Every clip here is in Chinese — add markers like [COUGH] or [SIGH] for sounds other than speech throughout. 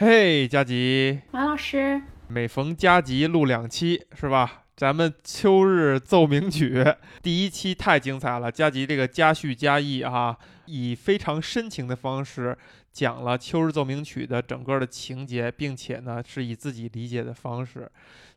嘿，佳吉，马老师，每逢佳吉录两期是吧？咱们秋日奏鸣曲第一期太精彩了，佳吉这个加叙加意啊，以非常深情的方式讲了秋日奏鸣曲的整个的情节，并且呢是以自己理解的方式。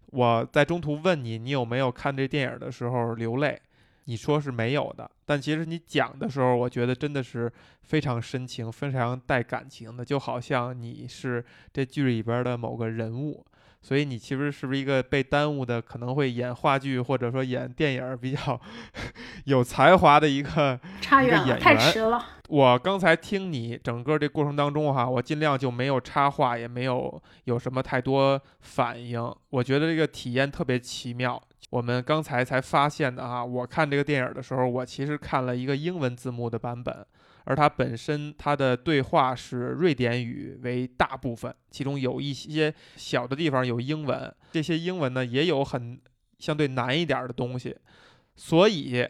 我在中途问你，你有没有看这电影的时候流泪？你说是没有的，但其实你讲的时候，我觉得真的是非常深情、非常带感情的，就好像你是这剧里边的某个人物。所以你其实是不是一个被耽误的，可能会演话剧或者说演电影比较 [LAUGHS] 有才华的一个 [LAUGHS] 差远了，太迟了。我刚才听你整个这过程当中哈，我尽量就没有插话，也没有有什么太多反应。我觉得这个体验特别奇妙。我们刚才才发现的啊，我看这个电影的时候，我其实看了一个英文字幕的版本。而它本身，它的对话是瑞典语为大部分，其中有一些小的地方有英文，这些英文呢也有很相对难一点的东西，所以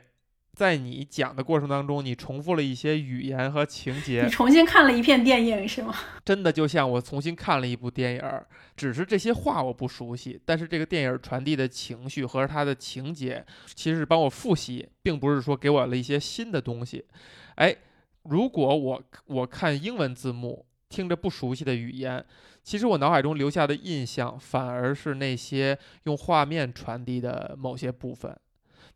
在你讲的过程当中，你重复了一些语言和情 [LAUGHS] 节。你重新看了一遍电影是吗？[LAUGHS] 真的就像我重新看了一部电影，只是这些话我不熟悉，但是这个电影传递的情绪和它的情节，其实是帮我复习，并不是说给我了一些新的东西，哎。如果我我看英文字幕，听着不熟悉的语言，其实我脑海中留下的印象反而是那些用画面传递的某些部分。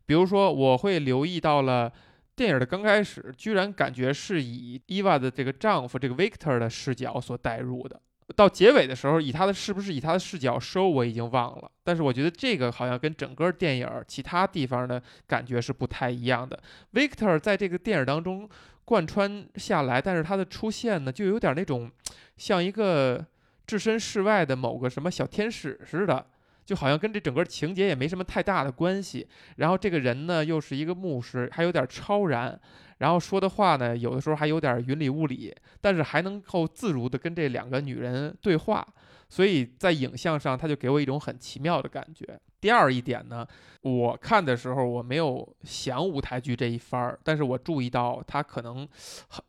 比如说，我会留意到了电影的刚开始，居然感觉是以伊娃的这个丈夫这个 Victor 的视角所带入的。到结尾的时候，以他的是不是以他的视角收，我已经忘了。但是我觉得这个好像跟整个电影其他地方的感觉是不太一样的。Victor 在这个电影当中。贯穿下来，但是他的出现呢，就有点那种 [TSK] 像一个置身事外的某个什么小天使似的，就好像跟这整个情节也没什么太大的关系。然后这个人呢，又是一个牧师，还有点超然，然后说的话呢，有的时候还有点云里雾里，但是还能够自如的跟这两个女人对话。所以在影像上，他就给我一种很奇妙的感觉。第二一点呢，我看的时候我没有想舞台剧这一番儿，但是我注意到它可能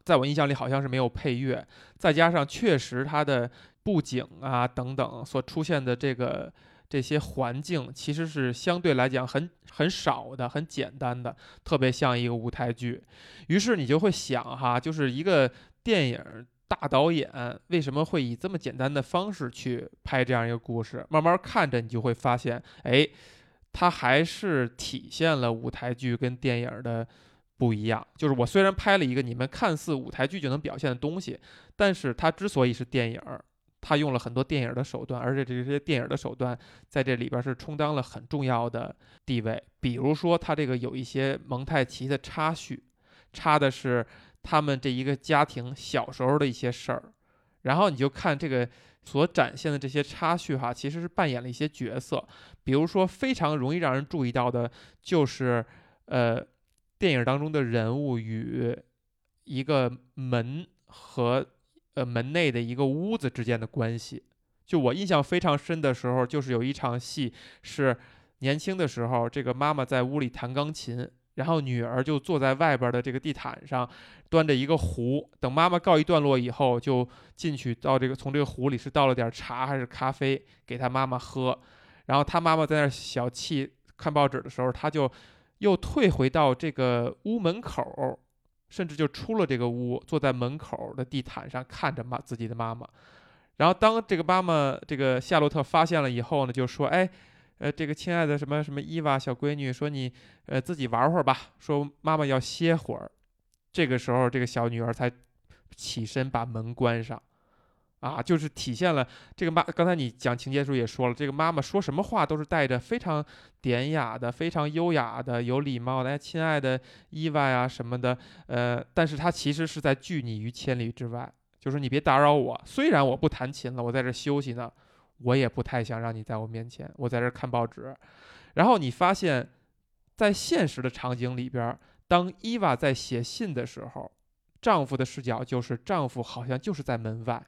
在我印象里好像是没有配乐，再加上确实它的布景啊等等所出现的这个这些环境，其实是相对来讲很很少的、很简单的，特别像一个舞台剧。于是你就会想哈，就是一个电影。大导演为什么会以这么简单的方式去拍这样一个故事？慢慢看着，你就会发现，哎，它还是体现了舞台剧跟电影的不一样。就是我虽然拍了一个你们看似舞台剧就能表现的东西，但是它之所以是电影，它用了很多电影的手段，而且这些电影的手段在这里边是充当了很重要的地位。比如说，它这个有一些蒙太奇的插叙，插的是。他们这一个家庭小时候的一些事儿，然后你就看这个所展现的这些插叙哈，其实是扮演了一些角色。比如说，非常容易让人注意到的，就是呃，电影当中的人物与一个门和呃门内的一个屋子之间的关系。就我印象非常深的时候，就是有一场戏是年轻的时候，这个妈妈在屋里弹钢琴。然后女儿就坐在外边的这个地毯上，端着一个壶。等妈妈告一段落以后，就进去到这个从这个壶里是倒了点茶还是咖啡给她妈妈喝。然后她妈妈在那儿小气看报纸的时候，她就又退回到这个屋门口，甚至就出了这个屋，坐在门口的地毯上看着妈自己的妈妈。然后当这个妈妈这个夏洛特发现了以后呢，就说：“哎。”呃，这个亲爱的什么什么伊娃小闺女说你，呃，自己玩会儿吧。说妈妈要歇会儿。这个时候，这个小女儿才起身把门关上。啊，就是体现了这个妈。刚才你讲情节时候也说了，这个妈妈说什么话都是带着非常典雅的、非常优雅的、有礼貌的。哎，亲爱的伊娃呀什么的。呃，但是她其实是在拒你于千里之外，就是你别打扰我。虽然我不弹琴了，我在这休息呢。我也不太想让你在我面前，我在这看报纸。然后你发现，在现实的场景里边，当伊娃在写信的时候，丈夫的视角就是丈夫好像就是在门外，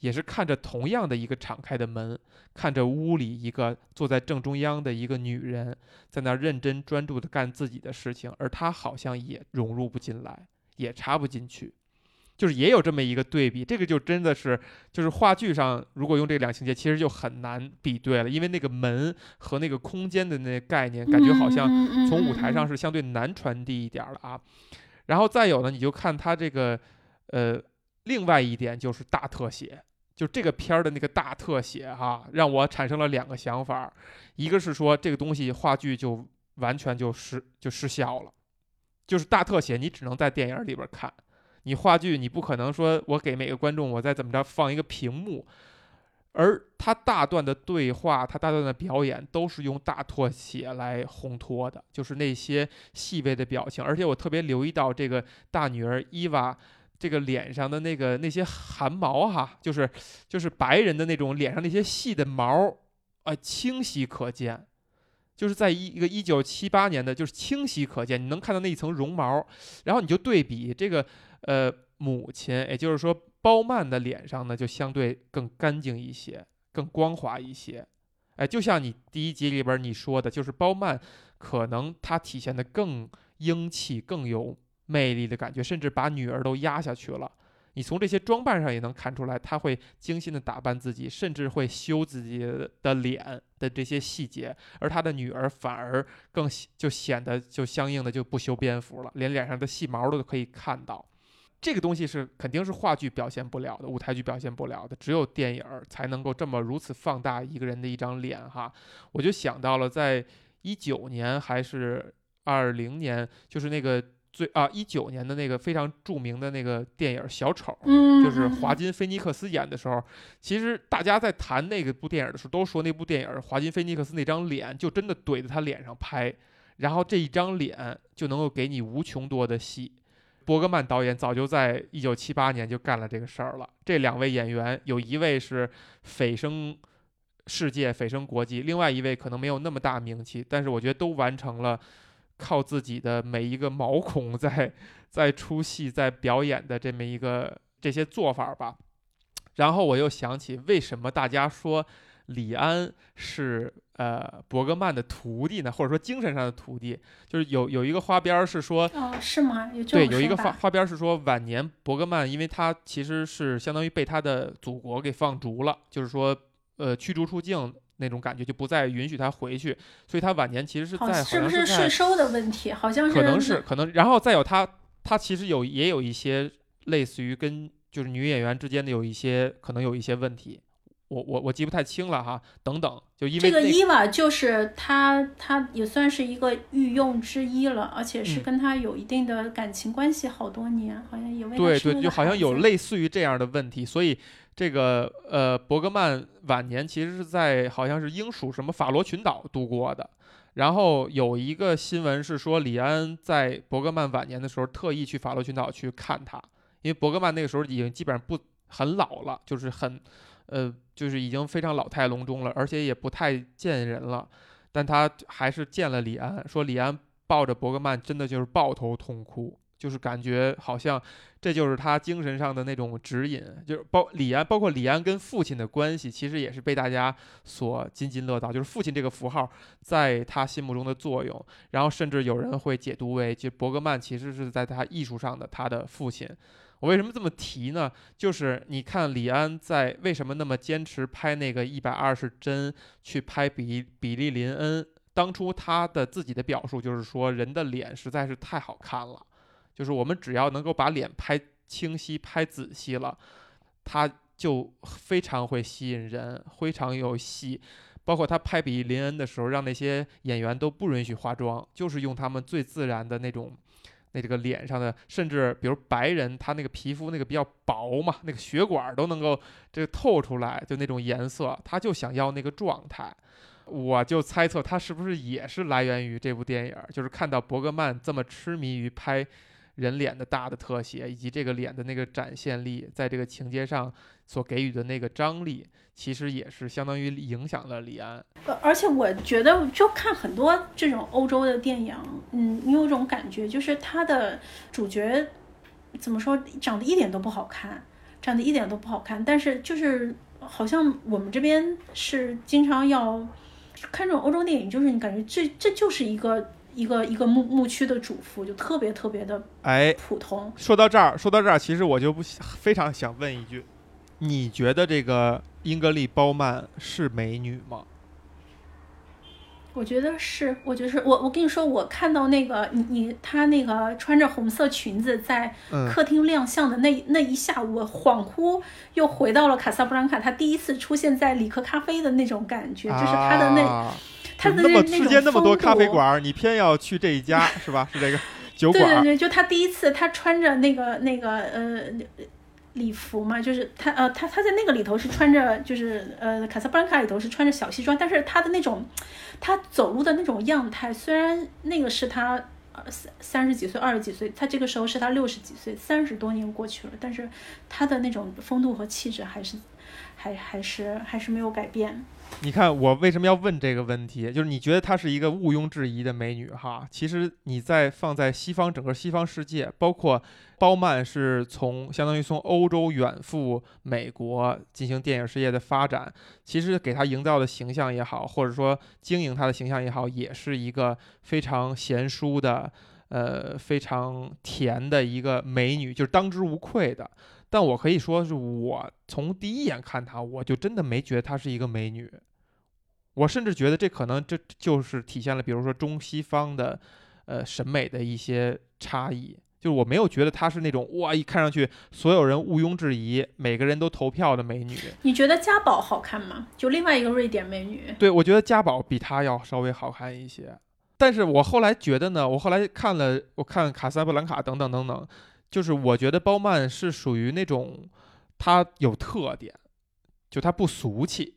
也是看着同样的一个敞开的门，看着屋里一个坐在正中央的一个女人，在那认真专注的干自己的事情，而他好像也融入不进来，也插不进去。就是也有这么一个对比，这个就真的是就是话剧上如果用这两情节，其实就很难比对了，因为那个门和那个空间的那概念，感觉好像从舞台上是相对难传递一点了啊。然后再有呢，你就看它这个，呃，另外一点就是大特写，就这个片儿的那个大特写哈，让我产生了两个想法，一个是说这个东西话剧就完全就失就失效了，就是大特写你只能在电影里边看。你话剧，你不可能说我给每个观众我再怎么着放一个屏幕，而他大段的对话，他大段的表演都是用大特写来烘托的，就是那些细微的表情。而且我特别留意到这个大女儿伊娃这个脸上的那个那些汗毛哈，就是就是白人的那种脸上那些细的毛啊，清晰可见，就是在一一个一九七八年的，就是清晰可见，你能看到那一层绒毛，然后你就对比这个。呃，母亲，也就是说，包曼的脸上呢，就相对更干净一些，更光滑一些。哎，就像你第一集里边你说的，就是包曼可能他体现的更英气、更有魅力的感觉，甚至把女儿都压下去了。你从这些装扮上也能看出来，他会精心的打扮自己，甚至会修自己的脸的这些细节。而他的女儿反而更就显得就相应的就不修边幅了，连脸上的细毛都可以看到。这个东西是肯定是话剧表现不了的，舞台剧表现不了的，只有电影才能够这么如此放大一个人的一张脸哈。我就想到了，在一九年还是二零年，就是那个最啊一九年的那个非常著名的那个电影《小丑》，就是华金菲尼克斯演的时候，其实大家在谈那个部电影的时候，都说那部电影华金菲尼克斯那张脸就真的怼在他脸上拍，然后这一张脸就能够给你无穷多的戏。伯格曼导演早就在一九七八年就干了这个事儿了。这两位演员有一位是蜚声世界、蜚声国际，另外一位可能没有那么大名气，但是我觉得都完成了靠自己的每一个毛孔在在出戏、在表演的这么一个这些做法吧。然后我又想起，为什么大家说？李安是呃伯格曼的徒弟呢，或者说精神上的徒弟，就是有有一个花边是说，哦，是吗？对，有一个花花边是说，晚年伯格曼，因为他其实是相当于被他的祖国给放逐了，就是说呃驱逐出境那种感觉，就不再允许他回去，所以他晚年其实是在是不是税收的问题？好像是可能是可能，然后再有他他其实有也有一些类似于跟就是女演员之间的有一些可能有一些问题。我我我记不太清了哈，等等，就因为这个伊娃就是他，他也算是一个御用之一了，而且是跟他有一定的感情关系，好多年，好像也为对对，就好像有类似于这样的问题，所以这个呃，伯格曼晚年其实是在好像是英属什么法罗群岛度过的，然后有一个新闻是说，李安在伯格曼晚年的时候特意去法罗群岛去看他，因为伯格曼那个时候已经基本上不很老了，就是很。呃，就是已经非常老态龙钟了，而且也不太见人了，但他还是见了李安，说李安抱着伯格曼真的就是抱头痛哭，就是感觉好像这就是他精神上的那种指引，就是包李安，包括李安跟父亲的关系，其实也是被大家所津津乐道，就是父亲这个符号在他心目中的作用，然后甚至有人会解读为，就伯格曼其实是在他艺术上的他的父亲。我为什么这么提呢？就是你看李安在为什么那么坚持拍那个一百二十帧去拍比比利林恩？当初他的自己的表述就是说，人的脸实在是太好看了，就是我们只要能够把脸拍清晰、拍仔细了，他就非常会吸引人，非常有戏。包括他拍比利林恩的时候，让那些演员都不允许化妆，就是用他们最自然的那种。那这个脸上的，甚至比如白人，他那个皮肤那个比较薄嘛，那个血管都能够这个透出来，就那种颜色，他就想要那个状态。我就猜测他是不是也是来源于这部电影，就是看到伯格曼这么痴迷于拍人脸的大的特写，以及这个脸的那个展现力，在这个情节上所给予的那个张力。其实也是相当于影响了李安，呃，而且我觉得就看很多这种欧洲的电影，嗯，你有种感觉，就是他的主角怎么说，长得一点都不好看，长得一点都不好看，但是就是好像我们这边是经常要看这种欧洲电影，就是你感觉这这就是一个一个一个牧牧区的主妇，就特别特别的哎，普通。说到这儿，说到这儿，其实我就不非常想问一句，你觉得这个英格丽·褒曼是美女吗？我觉得是，我觉得是我我跟你说，我看到那个你你她那个穿着红色裙子在嗯，客厅亮相的那那一下午，我恍惚又回到了卡萨布兰卡，她第一次出现在里克咖啡的那种感觉，就是她的那啊她的那么那世间那么多咖啡馆。儿，你偏要去这一家是吧？是这个 [LAUGHS] 酒馆儿。对对对，就他第一次，他穿着那个那个呃礼服嘛，就是他呃他他在那个里头是穿着就是呃卡萨布兰卡里头是穿着小西装，但是他的那种他走路的那种样态，虽然那个是他呃三三十几岁二十几岁，他这个时候是他六十几岁，三十多年过去了，但是他的那种风度和气质还是还还是还是没有改变。你看我为什么要问这个问题？就是你觉得她是一个毋庸置疑的美女哈，其实你在放在西方整个西方世界，包括包曼是从相当于从欧洲远赴美国进行电影事业的发展，其实给她营造的形象也好，或者说经营她的形象也好，也是一个非常贤淑的。呃，非常甜的一个美女，就是当之无愧的。但我可以说是我从第一眼看她，我就真的没觉得她是一个美女。我甚至觉得这可能这就是体现了，比如说中西方的呃审美的一些差异。就是我没有觉得她是那种哇，一看上去所有人毋庸置疑，每个人都投票的美女。你觉得嘉宝好看吗？就另外一个瑞典美女。对，我觉得嘉宝比她要稍微好看一些。但是我后来觉得呢，我后来看了，我看卡萨布兰卡等等等等，就是我觉得包曼是属于那种她有特点，就她不俗气，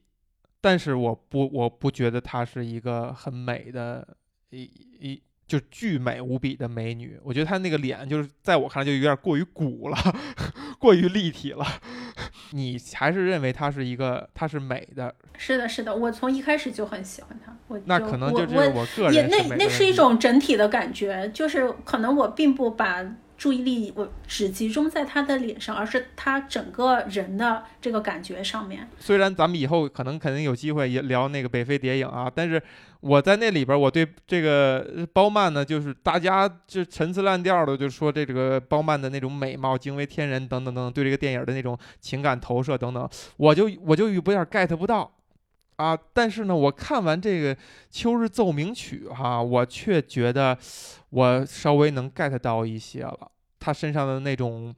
但是我不我不觉得她是一个很美的一一就巨美无比的美女。我觉得她那个脸就是在我看来就有点过于鼓了，[LAUGHS] 过于立体了。[LAUGHS] 你还是认为她是一个她是美的？是的，是的，我从一开始就很喜欢她。我那可能就是我我个人也那那是一种整体的感觉，就是可能我并不把注意力我只集中在他的脸上，而是他整个人的这个感觉上面。虽然咱们以后可能肯定有机会也聊那个北非谍影啊，但是我在那里边，我对这个包曼呢，就是大家就陈词滥调的就说这个包曼的那种美貌惊为天人等等等等，对这个电影的那种情感投射等等，我就我就有点 get 不到啊。但是呢，我看完这个《秋日奏鸣曲》哈，我却觉得我稍微能 get 到一些了，他身上的那种。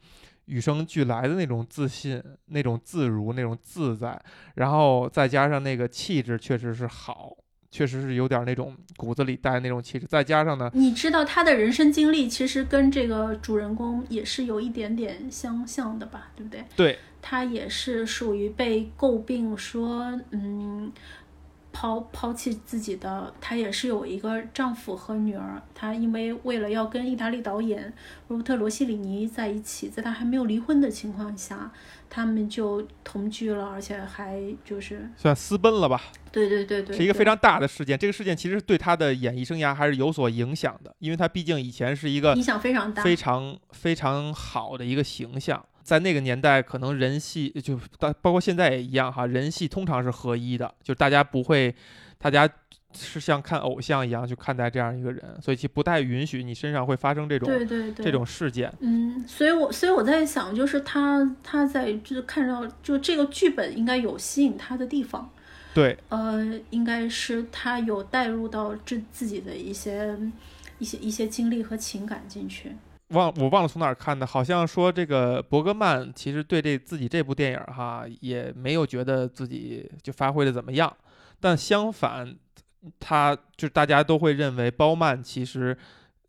与生俱来的那种自信、那种自如、那种自在，然后再加上那个气质，确实是好，确实是有点那种骨子里带那种气质。再加上呢，你知道他的人生经历其实跟这个主人公也是有一点点相像的吧，对不对？对，他也是属于被诟病说，嗯。抛抛弃自己的，她也是有一个丈夫和女儿。她因为为了要跟意大利导演罗伯特罗西里尼在一起，在她还没有离婚的情况下，他们就同居了，而且还就是算私奔了吧，对对对对，是一个非常大的事件。这个事件其实对她的演艺生涯还是有所影响的，因为她毕竟以前是一个影响非常大，非常非常好的一个形象。在那个年代，可能人戏就包包括现在也一样哈，人戏通常是合一的，就是大家不会，大家是像看偶像一样去看待这样一个人，所以其不太允许你身上会发生这种对对对这种事件。嗯，所以我所以我在想，就是他他在就是看到就这个剧本应该有吸引他的地方，对，呃，应该是他有带入到自自己的一些一些一些经历和情感进去。忘我忘了从哪儿看的，好像说这个伯格曼其实对这自己这部电影哈也没有觉得自己就发挥的怎么样，但相反，他就是大家都会认为包曼其实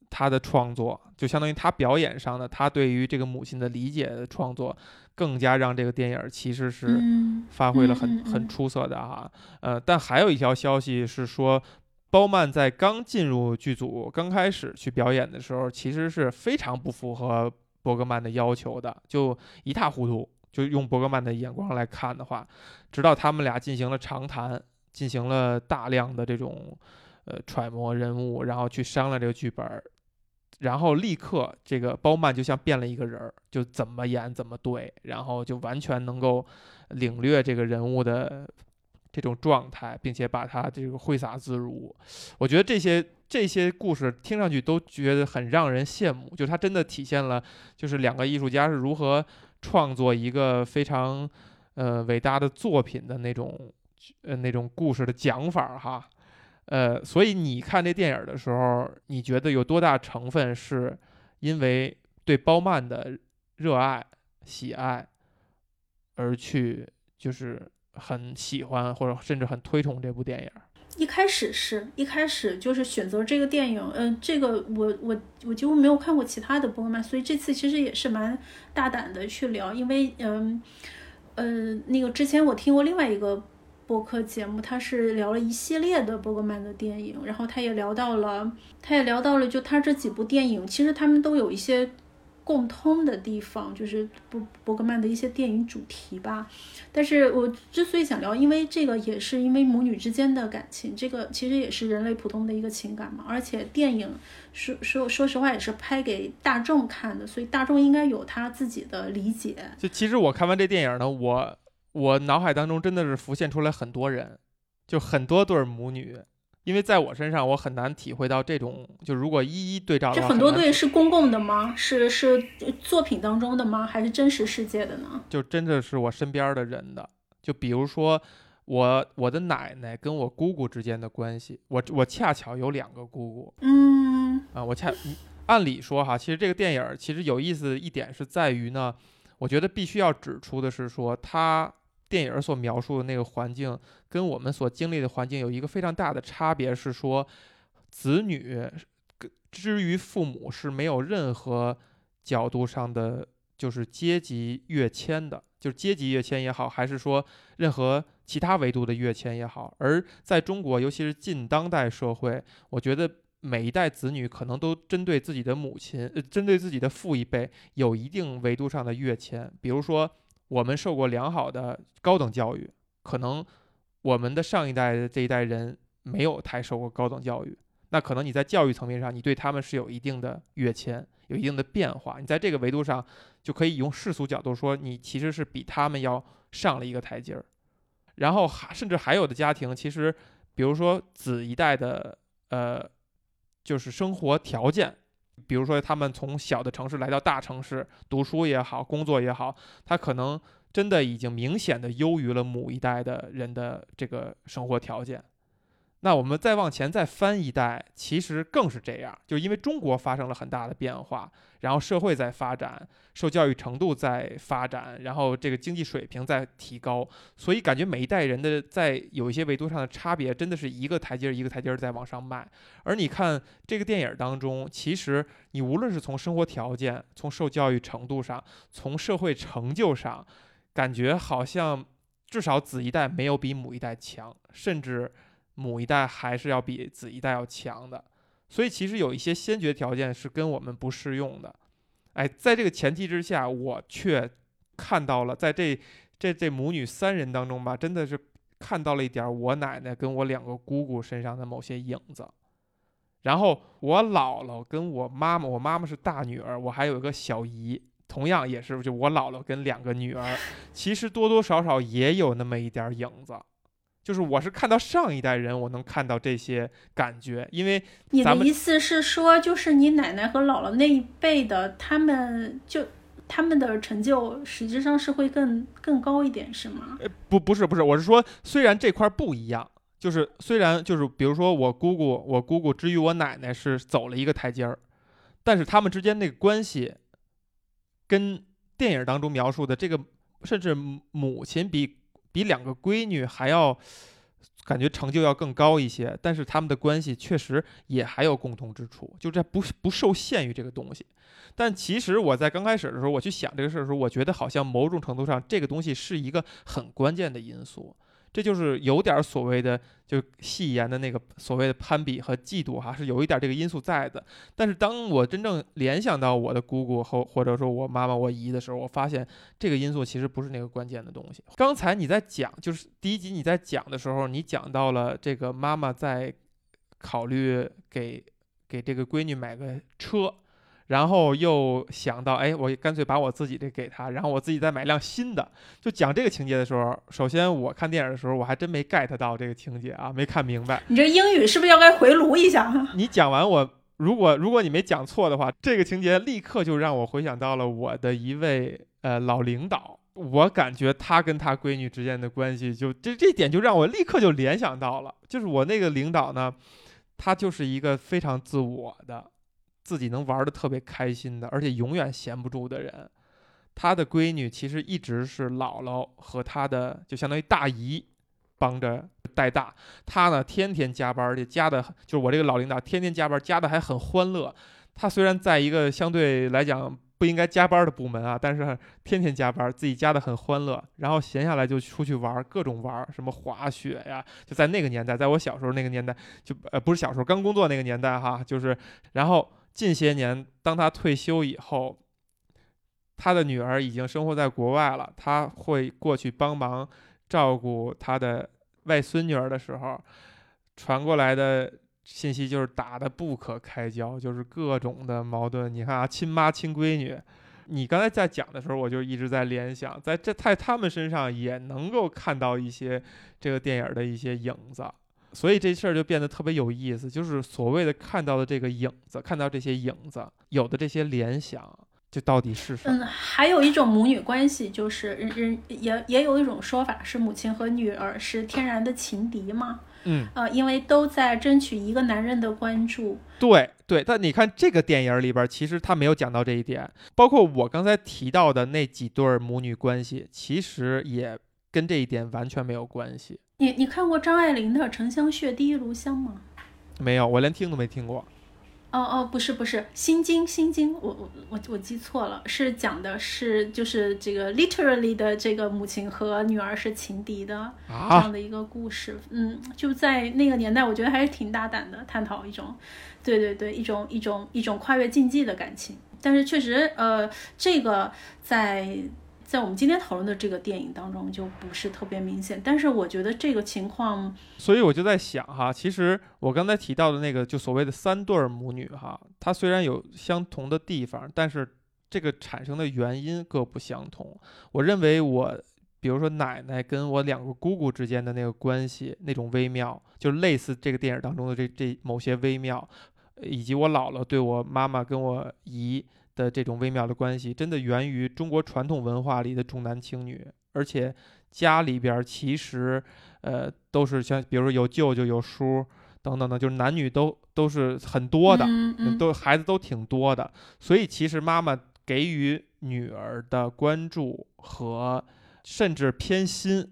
他的创作就相当于他表演上的他对于这个母亲的理解的创作，更加让这个电影其实是嗯发挥了很很出色的哈。呃，但还有一条消息是说。包曼在刚进入剧组、刚开始去表演的时候，其实是非常不符合伯格曼的要求的，就一塌糊涂。就用伯格曼的眼光来看的话，直到他们俩进行了长谈，进行了大量的这种呃揣摩人物，然后去商量这个剧本，然后立刻这个包曼就像变了一个人儿，就怎么演怎么对，然后就完全能够领略这个人物的这种状态，并且把它这个挥洒自如。我觉得这些这些故事听上去都觉得很让人羡慕，就它真的体现了就是两个艺术家是如何创作一个非常呃伟大的作品的那种呃那种故事的讲法哈。呃，所以你看这电影的时候，你觉得有多大成分是因为对包曼的热爱、喜爱而去，就是很喜欢或者甚至很推崇这部电影？一开始是一开始就是选择这个电影，嗯，这个我我我几乎没有看过其他的波格曼，所以这次其实也是蛮大胆的去聊，因为嗯呃那个之前我听过另外一个。播客节目，他是聊了一系列的伯格曼的电影，然后他也聊到了，他也聊到了，就他这几部电影，其实他们都有一些共通的地方，就是伯伯格曼的一些电影主题吧。但是我之所以想聊，因为这个也是因为母女之间的感情，这个其实也是人类普通的一个情感嘛。而且电影说说说实话也是拍给大众看的，所以大众应该有他自己的理解。就其实我看完这电影呢，我。我脑海当中真的是浮现出来很多人，就很多对母女，因为在我身上我很难体会到这种，就如果一一对照，这很多对是公共的吗？是是作品当中的吗？还是真实世界的呢？就真的是我身边的人的，就比如说我我的奶奶跟我姑姑之间的关系，我我恰巧有两个姑姑，嗯，啊，我恰按理说哈，其实这个电影其实有意思一点是在于呢，我觉得必须要指出的是说它。电影所描述的那个环境，跟我们所经历的环境有一个非常大的差别，是说，子女之于父母是没有任何角度上的，就是阶级跃迁的，就是阶级跃迁也好，还是说任何其他维度的跃迁也好。而在中国，尤其是近当代社会，我觉得每一代子女可能都针对自己的母亲，呃，针对自己的父一辈，有一定维度上的跃迁，比如说。我们受过良好的高等教育，可能我们的上一代的这一代人没有太受过高等教育，那可能你在教育层面上，你对他们是有一定的跃迁，有一定的变化。你在这个维度上，就可以用世俗角度说，你其实是比他们要上了一个台阶儿。然后还甚至还有的家庭，其实比如说子一代的，呃，就是生活条件。比如说，他们从小的城市来到大城市读书也好，工作也好，他可能真的已经明显的优于了母一代的人的这个生活条件。那我们再往前再翻一代，其实更是这样，就因为中国发生了很大的变化，然后社会在发展，受教育程度在发展，然后这个经济水平在提高，所以感觉每一代人的在有一些维度上的差别，真的是一个台阶一个台阶在往上迈。而你看这个电影当中，其实你无论是从生活条件、从受教育程度上、从社会成就上，感觉好像至少子一代没有比母一代强，甚至。母一代还是要比子一代要强的，所以其实有一些先决条件是跟我们不适用的。哎，在这个前提之下，我却看到了在这这这母女三人当中吧，真的是看到了一点我奶奶跟我两个姑姑身上的某些影子。然后我姥姥跟我妈妈，我妈妈是大女儿，我还有一个小姨，同样也是就我姥姥跟两个女儿，[LAUGHS] 其实多多少少也有那么一点影子。就是我是看到上一代人，我能看到这些感觉，因为你的意思是说，就是你奶奶和姥姥那一辈的，他们就他们的成就实际上是会更更高一点，是吗？呃，不，不是，不是，我是说，虽然这块不一样，就是虽然就是比如说我姑姑，我姑姑之于我奶奶是走了一个台阶儿，但是他们之间那个关系，跟电影当中描述的这个，甚至母亲比。比两个闺女还要感觉成就要更高一些，但是他们的关系确实也还有共同之处，就这不不受限于这个东西。但其实我在刚开始的时候，我去想这个事儿的时候，我觉得好像某种程度上这个东西是一个很关键的因素。这就是有点所谓的，就戏言的那个所谓的攀比和嫉妒哈，是有一点这个因素在的。但是当我真正联想到我的姑姑和或者说我妈妈、我姨的时候，我发现这个因素其实不是那个关键的东西。刚才你在讲，就是第一集你在讲的时候，你讲到了这个妈妈在考虑给给这个闺女买个车，然后又想到，哎，我干脆把我自己这给他，然后我自己再买辆新的。就讲这个情节的时候，首先我看电影的时候，我还真没 get 到这个情节啊，没看明白。你这英语是不是要该回炉一下？[LAUGHS] 你讲完我，如果如果你没讲错的话，这个情节立刻就让我回想到了我的一位呃老领导。我感觉他跟他闺女之间的关系，就这这点就让我立刻就联想到了，就是我那个领导呢，他就是一个非常自我的。自己能玩的特别开心的，而且永远闲不住的人，他的闺女其实一直是姥姥和他的就相当于大姨帮着带大。他呢天天加班，而且加的就是我这个老领导天天加班，加的还很欢乐。他虽然在一个相对来讲不应该加班的部门啊，但是天天加班，自己加的很欢乐。然后闲下来就出去玩，各种玩，什么滑雪呀，就在那个年代，在我小时候那个年代，就呃不是小时候刚工作那个年代哈，就是然后。近些年，当他退休以后，他的女儿已经生活在国外了。他会过去帮忙照顾他的外孙女儿的时候，传过来的信息就是打得不可开交，就是各种的矛盾。你看啊，亲妈亲闺女，你刚才在讲的时候，我就一直在联想，在这在他们身上也能够看到一些这个电影的一些影子。所以这事儿就变得特别有意思，就是所谓的看到的这个影子，看到这些影子，有的这些联想，就到底是什么？嗯，还有一种母女关系，就是人人也也有一种说法是母亲和女儿是天然的情敌嘛。嗯，呃，因为都在争取一个男人的关注。对对，但你看这个电影里边，其实他没有讲到这一点，包括我刚才提到的那几对母女关系，其实也跟这一点完全没有关系。你你看过张爱玲的《沉香屑第一炉香》吗？没有，我连听都没听过。哦哦，不是不是，《心经》《心经》，我我我我记错了，是讲的是就是这个 literally 的这个母亲和女儿是情敌的这样的一个故事。嗯，就在那个年代，我觉得还是挺大胆的，探讨一种，对对对，一种一种一种跨越禁忌的感情。但是确实，呃，这个在。在我们今天讨论的这个电影当中就不是特别明显，但是我觉得这个情况，所以我就在想哈，其实我刚才提到的那个就所谓的三对母女哈，它虽然有相同的地方，但是这个产生的原因各不相同。我认为我，比如说奶奶跟我两个姑姑之间的那个关系，那种微妙，就类似这个电影当中的这这某些微妙，以及我姥姥对我妈妈跟我姨。的这种微妙的关系，真的源于中国传统文化里的重男轻女，而且家里边其实，呃，都是像比如说有舅舅、有叔等等的，就是男女都都是很多的，都孩子都挺多的，所以其实妈妈给予女儿的关注和甚至偏心，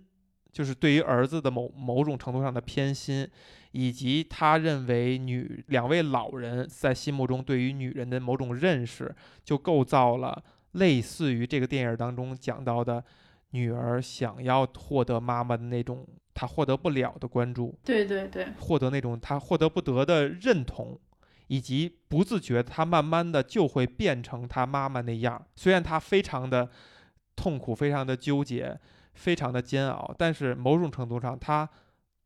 就是对于儿子的某某种程度上的偏心。以及他认为女两位老人在心目中对于女人的某种认识，就构造了类似于这个电影当中讲到的，女儿想要获得妈妈的那种她获得不了的关注，对对对，获得那种她获得不得的认同，以及不自觉她慢慢的就会变成她妈妈那样。虽然她非常的痛苦，非常的纠结，非常的煎熬，但是某种程度上她。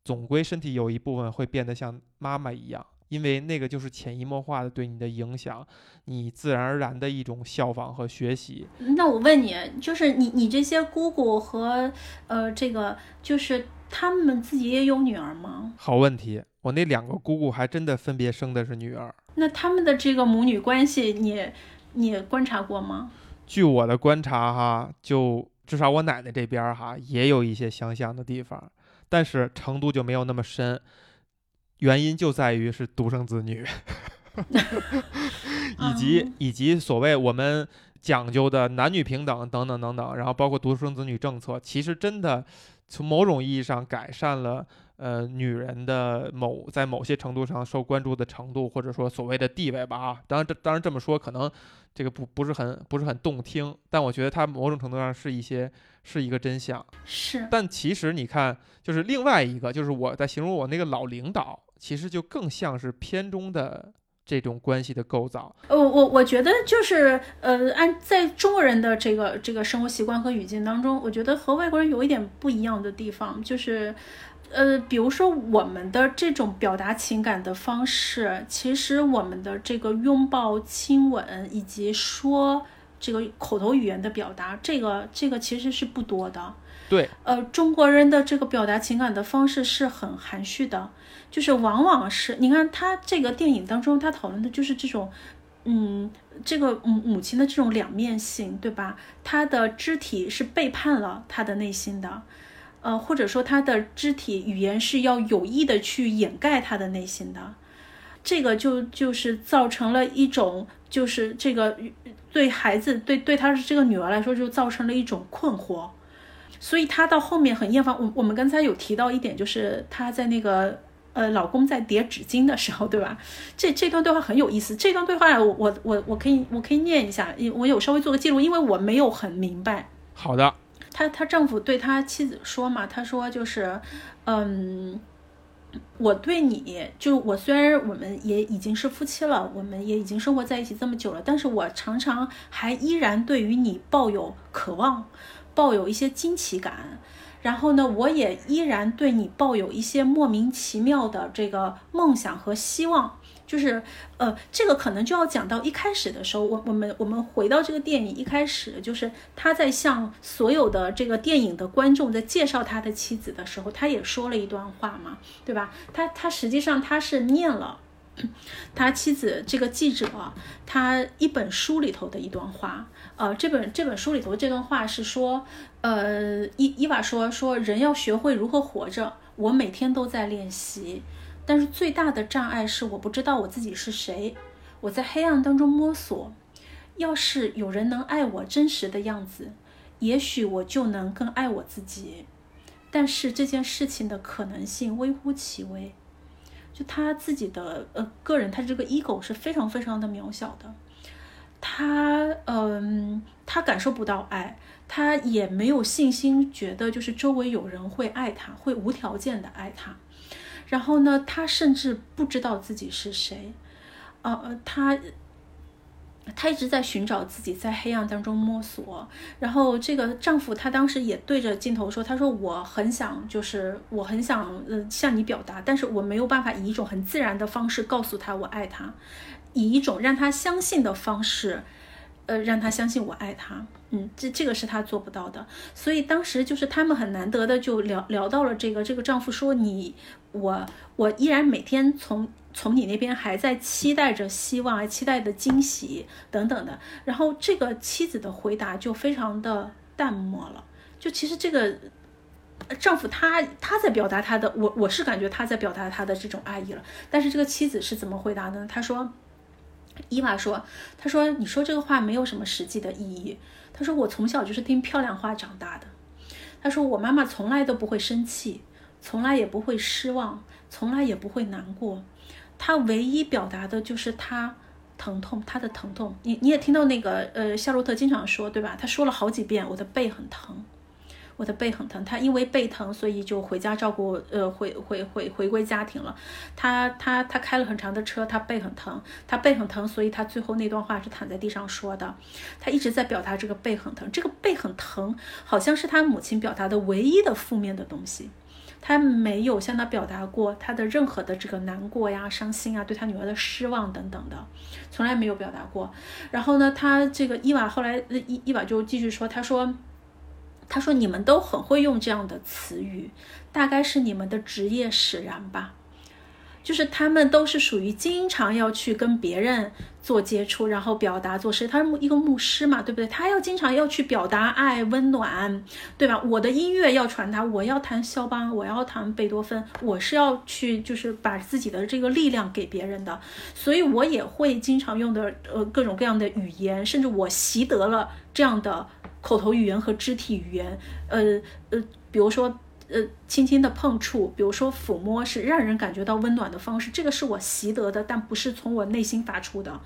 总归身体有一部分会变得像妈妈一样，因为那个就是潜移默化的对你的影响，你自然而然的一种效仿和学习。那我问你，就是你你这些姑姑和呃这个，就是他们自己也有女儿吗？好问题，我那两个姑姑还真的分别生的是女儿。那他们的这个母女关系，你你观察过吗？据我的观察哈，就至少我奶奶这边哈，也有一些相像的地方。但是成都就没有那么深，原因就在于是独生子女，[LAUGHS] 以及以及所谓我们讲究的男女平等等等等等，然后包括独生子女政策，其实真的从某种意义上改善了呃女人的某在某些程度上受关注的程度，或者说所谓的地位吧啊。当然这当然这么说可能这个不不是很不是很动听，但我觉得它某种程度上是一些。是一个真相，是。但其实你看，就是另外一个，就是我在形容我那个老领导，其实就更像是片中的这种关系的构造。呃，我我觉得就是呃，按在中国人的这个这个生活习惯和语境当中，我觉得和外国人有一点不一样的地方，就是呃，比如说我们的这种表达情感的方式，其实我们的这个拥抱、亲吻以及说这个口头语言的表达，这个这个其实是不多的。对，呃，中国人的这个表达情感的方式是很含蓄的，就是往往是你看他这个电影当中，他讨论的就是这种，嗯，这个母母亲的这种两面性，对吧？他的肢体是背叛了他的内心的。呃，或者说他的肢体语言是要有意的去掩盖他的内心的，这个就就是造成了一种，就是这个对孩子对对他这个女儿来说，就造成了一种困惑，所以他到后面很厌烦。我我们刚才有提到一点，就是他在那个呃老公在叠纸巾的时候，对吧？这这段对话很有意思。这段对话我我我我可以我可以念一下，我有稍微做个记录，因为我没有很明白。好的。她她丈夫对她妻子说嘛，他说就是，嗯，我对你就我虽然我们也已经是夫妻了，我们也已经生活在一起这么久了，但是我常常还依然对于你抱有渴望，抱有一些惊奇感，然后呢，我也依然对你抱有一些莫名其妙的这个梦想和希望。就是，呃，这个可能就要讲到一开始的时候，我我们我们回到这个电影一开始，就是他在向所有的这个电影的观众在介绍他的妻子的时候，他也说了一段话嘛，对吧？他他实际上他是念了他妻子这个记者他一本书里头的一段话，呃，这本这本书里头这段话是说，呃，伊伊娃说说人要学会如何活着，我每天都在练习。但是最大的障碍是我不知道我自己是谁，我在黑暗当中摸索。要是有人能爱我真实的样子，也许我就能更爱我自己。但是这件事情的可能性微乎其微。就他自己的呃个人，他这个 ego 是非常非常的渺小的。他嗯，他感受不到爱，他也没有信心，觉得就是周围有人会爱他，会无条件的爱他。然后呢，她甚至不知道自己是谁，呃，她，她一直在寻找自己，在黑暗当中摸索。然后这个丈夫，他当时也对着镜头说：“他说我很想，就是我很想，呃，向你表达，但是我没有办法以一种很自然的方式告诉他我爱他，以一种让他相信的方式。”呃，让他相信我爱他，嗯，这这个是他做不到的，所以当时就是他们很难得的就聊聊到了这个，这个丈夫说你我我依然每天从从你那边还在期待着希望，还期待的惊喜等等的，然后这个妻子的回答就非常的淡漠了，就其实这个丈夫他他在表达他的，我我是感觉他在表达他的这种爱意了，但是这个妻子是怎么回答呢？他说。伊娃说：“他说你说这个话没有什么实际的意义。他说我从小就是听漂亮话长大的。他说我妈妈从来都不会生气，从来也不会失望，从来也不会难过。她唯一表达的就是她疼痛，她的疼痛。你你也听到那个呃夏洛特经常说对吧？他说了好几遍，我的背很疼。”我的背很疼，他因为背疼，所以就回家照顾，呃，回回回回归家庭了。他他他开了很长的车，他背很疼，他背很疼，所以他最后那段话是躺在地上说的。他一直在表达这个背很疼，这个背很疼，好像是他母亲表达的唯一的负面的东西。他没有向他表达过他的任何的这个难过呀、伤心啊、对他女儿的失望等等的，从来没有表达过。然后呢，他这个伊娃后来伊伊娃就继续说，他说。他说：“你们都很会用这样的词语，大概是你们的职业使然吧。就是他们都是属于经常要去跟别人做接触，然后表达做事。他是一个牧师嘛，对不对？他要经常要去表达爱、温暖，对吧？我的音乐要传达，我要弹肖邦，我要弹贝多芬，我是要去就是把自己的这个力量给别人的，所以我也会经常用的呃各种各样的语言，甚至我习得了这样的。”口头语言和肢体语言，呃呃，比如说呃，轻轻的碰触，比如说抚摸，是让人感觉到温暖的方式。这个是我习得的，但不是从我内心发出的。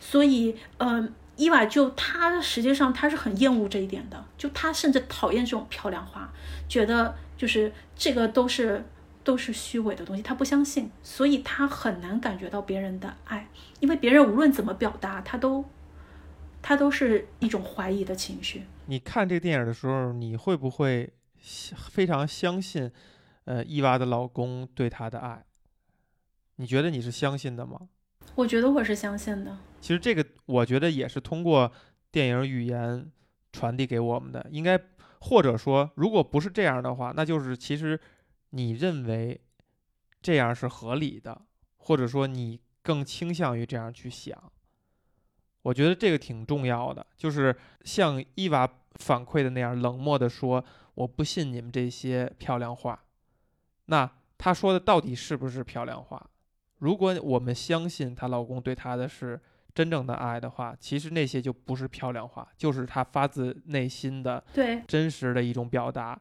所以，呃，伊娃就她实际上她是很厌恶这一点的，就她甚至讨厌这种漂亮话，觉得就是这个都是都是虚伪的东西，她不相信，所以她很难感觉到别人的爱，因为别人无论怎么表达，她都她都是一种怀疑的情绪。你看这个电影的时候，你会不会非常相信，呃，伊娃的老公对她的爱。你觉得你是相信的吗？我觉得我是相信的。其实这个，我觉得也是通过电影语言传递给我们的。应该或者说，如果不是这样的话，那就是其实你认为这样是合理的，或者说你更倾向于这样去想。我觉得这个挺重要的，就是像伊娃反馈的那样，冷漠的说：“我不信你们这些漂亮话。”那她说的到底是不是漂亮话？如果我们相信她老公对她的是真正的爱的话，其实那些就不是漂亮话，就是她发自内心的、对真实的一种表达。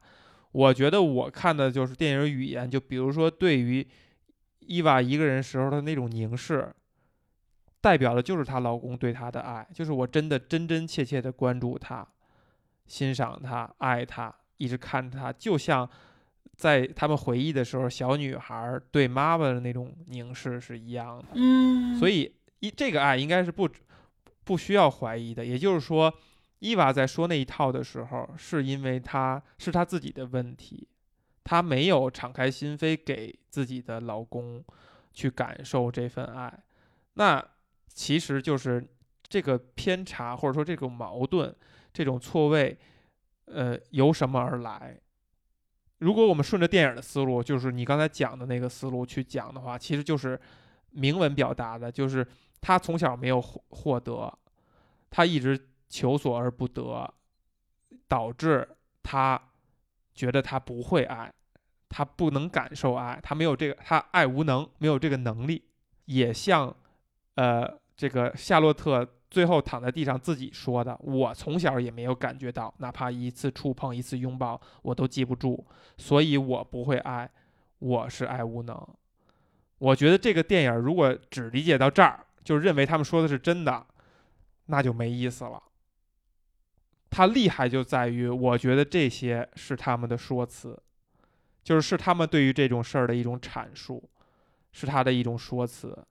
我觉得我看的就是电影语言，就比如说对于伊娃一个人时候的那种凝视，代表的就是她老公对她的爱，就是我真的真真切切的关注她、欣赏她、爱她，一直看着她，就像。在他们回忆的时候，小女孩对妈妈的那种凝视是一样的。嗯，所以一这个爱应该是不不需要怀疑的。也就是说，伊娃在说那一套的时候，是因为她是她自己的问题，她没有敞开心扉给自己的老公去感受这份爱。那其实就是这个偏差，或者说这种矛盾、这种错位，呃，由什么而来？如果我们顺着电影的思路，就是你刚才讲的那个思路去讲的话，其实就是明文表达的，就是他从小没有获获得，他一直求索而不得，导致他觉得他不会爱，他不能感受爱，他没有这个，他爱无能，没有这个能力，也像呃这个夏洛特。最后躺在地上自己说的：“我从小也没有感觉到，哪怕一次触碰、一次拥抱，我都记不住，所以我不会爱，我是爱无能。”我觉得这个电影如果只理解到这儿，就认为他们说的是真的，那就没意思了。它厉害就在于，我觉得这些是他们的说辞，就是是他们对于这种事儿的一种阐述，是他的一种说辞，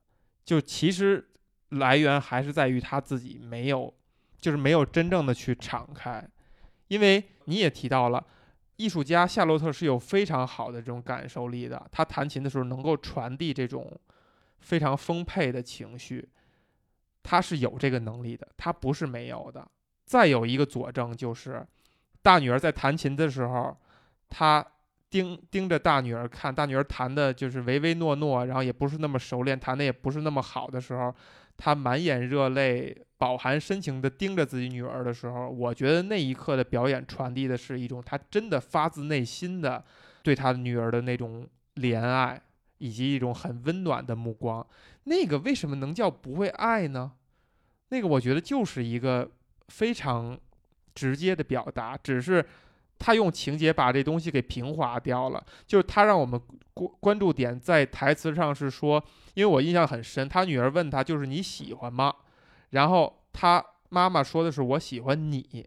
就其实。来源还是在于他自己没有，就是没有真正的去敞开，因为你也提到了，艺术家夏洛特是有非常好的这种感受力的，他弹琴的时候能够传递这种非常丰沛的情绪，他是有这个能力的，他不是没有的。再有一个佐证就是，大女儿在弹琴的时候，他盯盯着大女儿看，大女儿弹的就是唯唯诺诺，然后也不是那么熟练，弹的也不是那么好的时候。他满眼热泪，饱含深情地盯着自己女儿的时候，我觉得那一刻的表演传递的是一种他真的发自内心的对他女儿的那种怜爱，以及一种很温暖的目光。那个为什么能叫不会爱呢？那个我觉得就是一个非常直接的表达，只是他用情节把这东西给平滑掉了。就是他让我们关关注点在台词上是说。因为我印象很深，他女儿问他就是你喜欢吗？然后他妈妈说的是我喜欢你，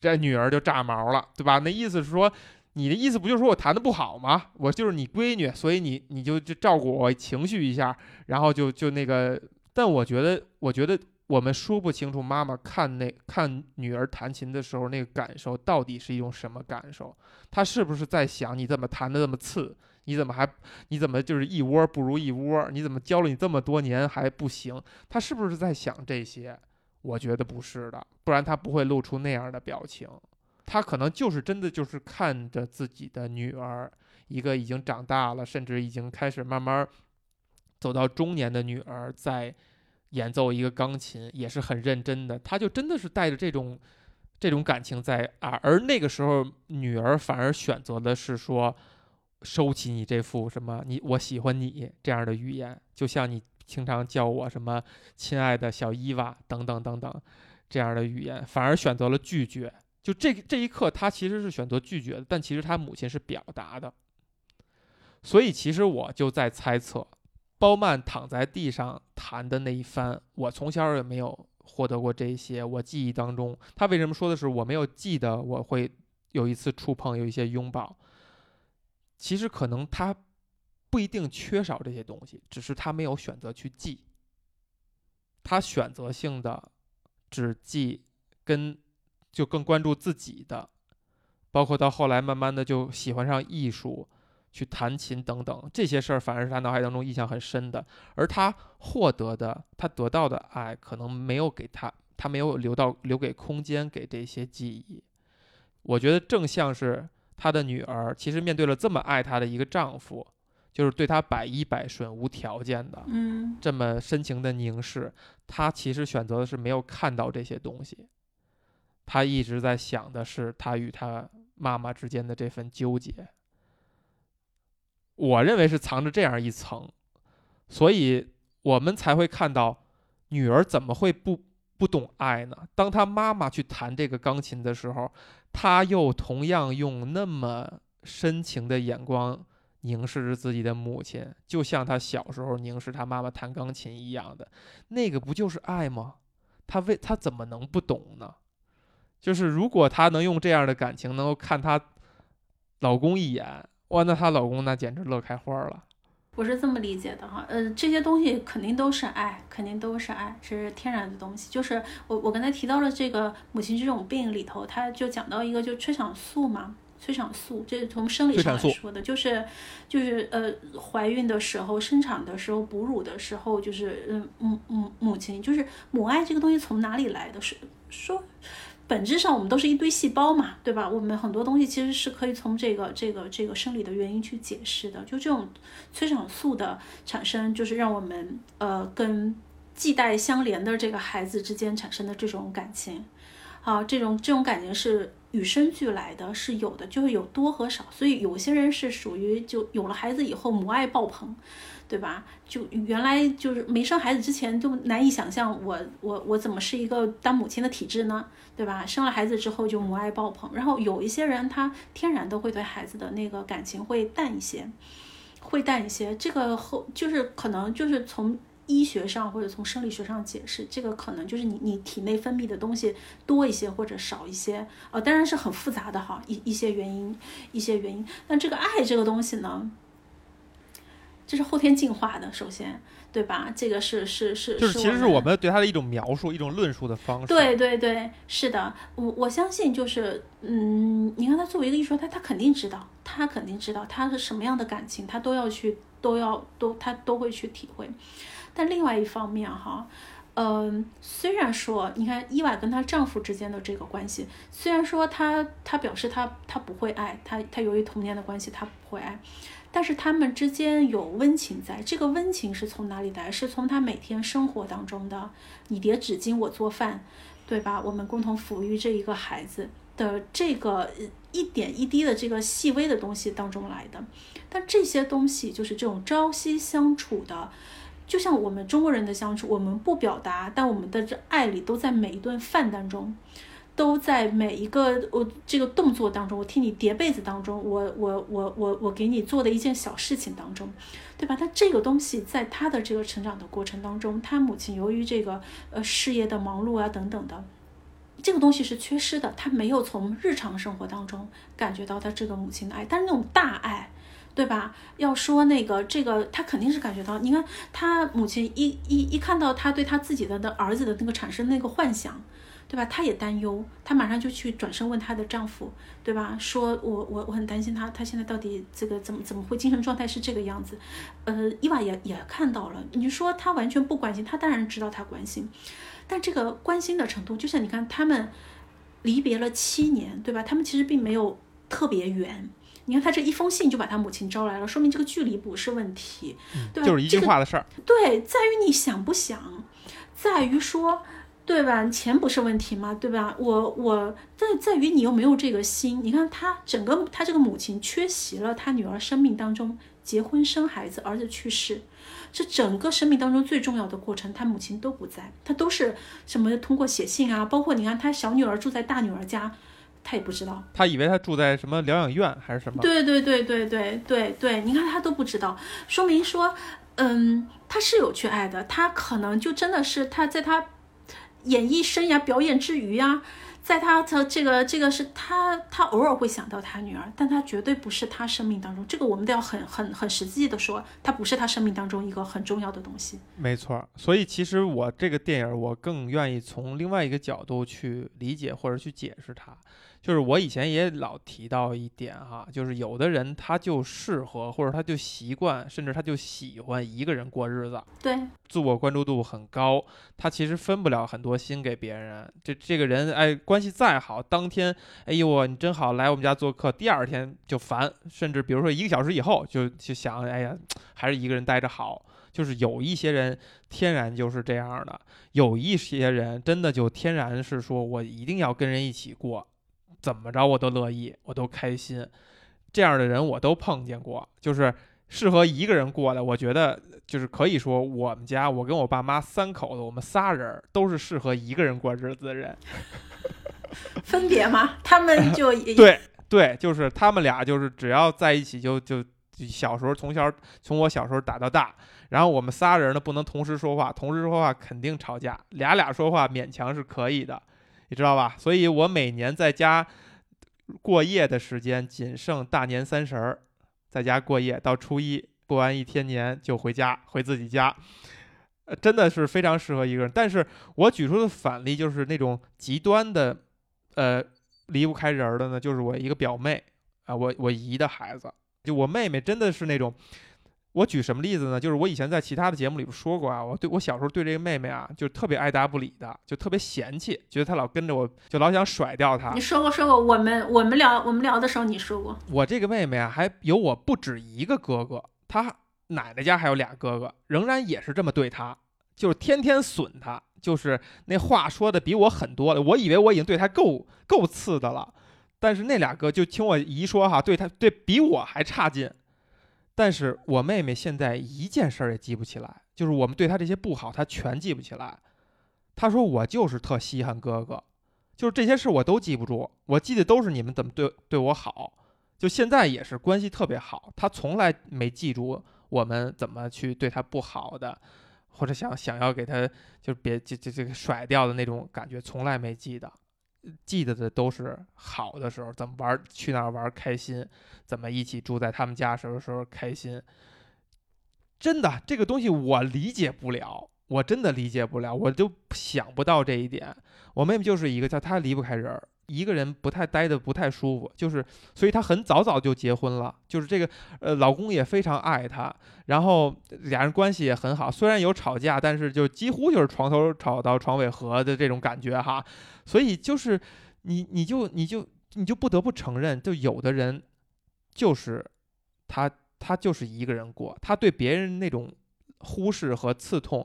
这女儿就炸毛了，对吧？那意思是说，你的意思不就是说我弹的不好吗？我就是你闺女，所以你你就就照顾我情绪一下，然后就就那个。但我觉得，我觉得我们说不清楚妈妈看那看女儿弹琴的时候那个感受到底是一种什么感受，她是不是在想你怎么弹的那么次？你怎么还？你怎么就是一窝不如一窝？你怎么教了你这么多年还不行？他是不是在想这些？我觉得不是的，不然他不会露出那样的表情。他可能就是真的就是看着自己的女儿，一个已经长大了，甚至已经开始慢慢走到中年的女儿，在演奏一个钢琴，也是很认真的。他就真的是带着这种这种感情在啊。而那个时候，女儿反而选择的是说。收起你这副什么你我喜欢你这样的语言，就像你经常叫我什么亲爱的小伊娃等等等等这样的语言，反而选择了拒绝。就这这一刻，他其实是选择拒绝的，但其实他母亲是表达的。所以其实我就在猜测，包曼躺在地上弹的那一番，我从小也没有获得过这些。我记忆当中，他为什么说的是我没有记得我会有一次触碰，有一些拥抱？其实可能他不一定缺少这些东西，只是他没有选择去记。他选择性的只记跟就更关注自己的，包括到后来慢慢的就喜欢上艺术，去弹琴等等这些事儿，反而是他脑海当中印象很深的。而他获得的，他得到的爱，可能没有给他，他没有留到留给空间给这些记忆。我觉得正像是他的女儿，其实面对了这么爱她的一个丈夫，就是对她百依百顺、无条件的，嗯这么深情的凝视，她其实选择的是没有看到这些东西。她一直在想的是她与她妈妈之间的这份纠结。我认为是藏着这样一层，所以我们才会看到女儿怎么会不不懂爱呢？当她妈妈去弹这个钢琴的时候，她又同样用那么深情的眼光凝视着自己的母亲，就像她小时候凝视她妈妈弹钢琴一样的，那个不就是爱吗？她为她怎么能不懂呢？就是如果她能用这样的感情，能够看她老公一眼，哇，那她老公那简直乐开花了。我是这么理解的哈，呃，这些东西肯定都是爱，肯定都是爱，是天然的东西。就是我我刚才提到了这个母亲这种病里头，他就讲到一个就催产素嘛，催产素，这是从生理上来说的，就是就是呃怀孕的时候、生产的时候、哺乳的时候，就是嗯母母母亲，就是母爱这个东西从哪里来的？是说。本质上，我们都是一堆细胞嘛，对吧？我们很多东西其实是可以从这个、这个、这个生理的原因去解释的。就这种催产素的产生，就是让我们呃跟系带相连的这个孩子之间产生的这种感情，啊，这种这种感情是与生俱来的，是有的，就是有多和少。所以有些人是属于就有了孩子以后母爱爆棚。对吧？就原来就是没生孩子之前就难以想象我我我怎么是一个当母亲的体质呢？对吧？生了孩子之后就母爱爆棚，然后有一些人他天然都会对孩子的那个感情会淡一些，会淡一些。这个后就是可能就是从医学上或者从生理学上解释，这个可能就是你你体内分泌的东西多一些或者少一些，呃，当然是很复杂的哈，一一些原因一些原因。但这个爱这个东西呢？这是后天进化的，首先，对吧？这个是是是，就是其实是我我们对他的一种描述，一种论述的方式。对对对，是的，我我相信就是，嗯，你看他作为一个艺术家，他他肯定知道，他肯定知道他是什么样的感情，他都要去，都要都他都会去体会。但另外一方面哈，嗯，虽然说你看伊娃跟她丈夫之间的这个关系，虽然说她她表示她她不会爱，她她由于童年的关系她不会爱。但是他们之间有温情在，这个温情是从哪里来？是从他每天生活当中的，你叠纸巾，我做饭，对吧？我们共同抚育这一个孩子的这个一点一滴的这个细微的东西当中来的。但这些东西就是这种朝夕相处的，就像我们中国人的相处，我们不表达，但我们的这爱里都在每一顿饭当中。都在每一个我这个动作当中，我替你叠被子当中，我我我我我给你做的一件小事情当中，对吧？他这个东西在他的这个成长的过程当中，他母亲由于这个呃事业的忙碌啊等等的，这个东西是缺失的，他没有从日常生活当中感觉到他这个母亲的爱，但是那种大爱。对吧？要说那个这个，他肯定是感觉到。你看，他母亲一一一看到他对他自己的的儿子的那个产生那个幻想，对吧？她也担忧，她马上就去转身问她的丈夫，对吧？说我我我很担心她，她现在到底这个怎么怎么会精神状态是这个样子？呃，伊娃也也看到了。你说她完全不关心，她当然知道她关心，但这个关心的程度，就像你看他们离别了七年，对吧？他们其实并没有特别远。你看他这一封信就把他母亲招来了，说明这个距离不是问题，对吧？就是一句话的事儿。对，在于你想不想，在于说。对吧？钱不是问题吗？对吧？我我在在于你有没有这个心。你看他整个他这个母亲缺席了他女儿生命当中结婚生孩子，儿子去世，这整个生命当中最重要的过程，他母亲都不在，他都是什么通过写信啊，包括你看他小女儿住在大女儿家，他也不知道，他以为他住在什么疗养院还是什么？对对对对对对对，你看他都不知道，说明说，嗯，他是有去爱的，他可能就真的是他在他。演艺生涯表演之余啊，在他的这个这个是他他偶尔会想到他女儿，但他绝对不是他生命当中这个我们都要很很很实际的说，他不是他生命当中一个很重要的东西。没错，所以其实我这个电影我更愿意从另外一个角度去理解或者去解释它，就是我以前也老提到一点哈，就是有的人他就适合，或者他就习惯，甚至他就喜欢一个人过日子。对，自我关注度很高，他其实分不了很多心给别人。这这个人，哎，关系再好，当天，哎呦，你真好，来我们家做客，第二天就烦，甚至比如说一个小时以后就就想，哎呀，还是一个人待着好。就是有一些人天然就是这样的，有一些人真的就天然是说我一定要跟人一起过。怎么着我都乐意，我都开心，这样的人我都碰见过。就是适合一个人过的，我觉得就是可以说，我们家我跟我爸妈三口子，我们仨人都是适合一个人过日子的人。[LAUGHS] 分别吗？他们就 [LAUGHS] 对对，就是他们俩就是只要在一起就就小时候从小从我小时候打到大，然后我们仨人呢不能同时说话，同时说话肯定吵架，俩俩说话勉强是可以的。你知道吧？所以我每年在家过夜的时间仅剩大年三十儿，在家过夜到初一，过完一天年就回家，回自己家，真的是非常适合一个人。但是我举出的反例就是那种极端的，呃，离不开人的呢，就是我一个表妹啊，我我姨的孩子，就我妹妹真的是那种。我举什么例子呢？就是我以前在其他的节目里边说过啊，我对我小时候对这个妹妹啊，就特别爱答不理的，就特别嫌弃，觉得她老跟着我，就老想甩掉她。你说过说过，我们我们聊我们聊的时候你说过，我这个妹妹啊，还有我不止一个哥哥，她奶奶家还有俩哥哥，仍然也是这么对她，就是天天损她，就是那话说的比我很多了。我以为我已经对她够够次的了，但是那俩哥就听我姨说哈，对她对比我还差劲。但是我妹妹现在一件事儿也记不起来，就是我们对她这些不好，她全记不起来。她说我就是特稀罕哥哥，就是这些事我都记不住，我记得都是你们怎么对对我好。就现在也是关系特别好，她从来没记住我们怎么去对她不好的，或者想想要给她就别这这这个甩掉的那种感觉，从来没记得。记得的都是好的时候，怎么玩，去哪儿玩开心，怎么一起住在他们家什么时候开心。真的，这个东西我理解不了，我真的理解不了，我就想不到这一点。我妹妹就是一个叫她离不开人儿。一个人不太待的不太舒服，就是，所以她很早早就结婚了，就是这个，呃，老公也非常爱她，然后俩人关系也很好，虽然有吵架，但是就几乎就是床头吵到床尾和的这种感觉哈，所以就是你你就你就你就不得不承认，就有的人就是他他就是一个人过，他对别人那种忽视和刺痛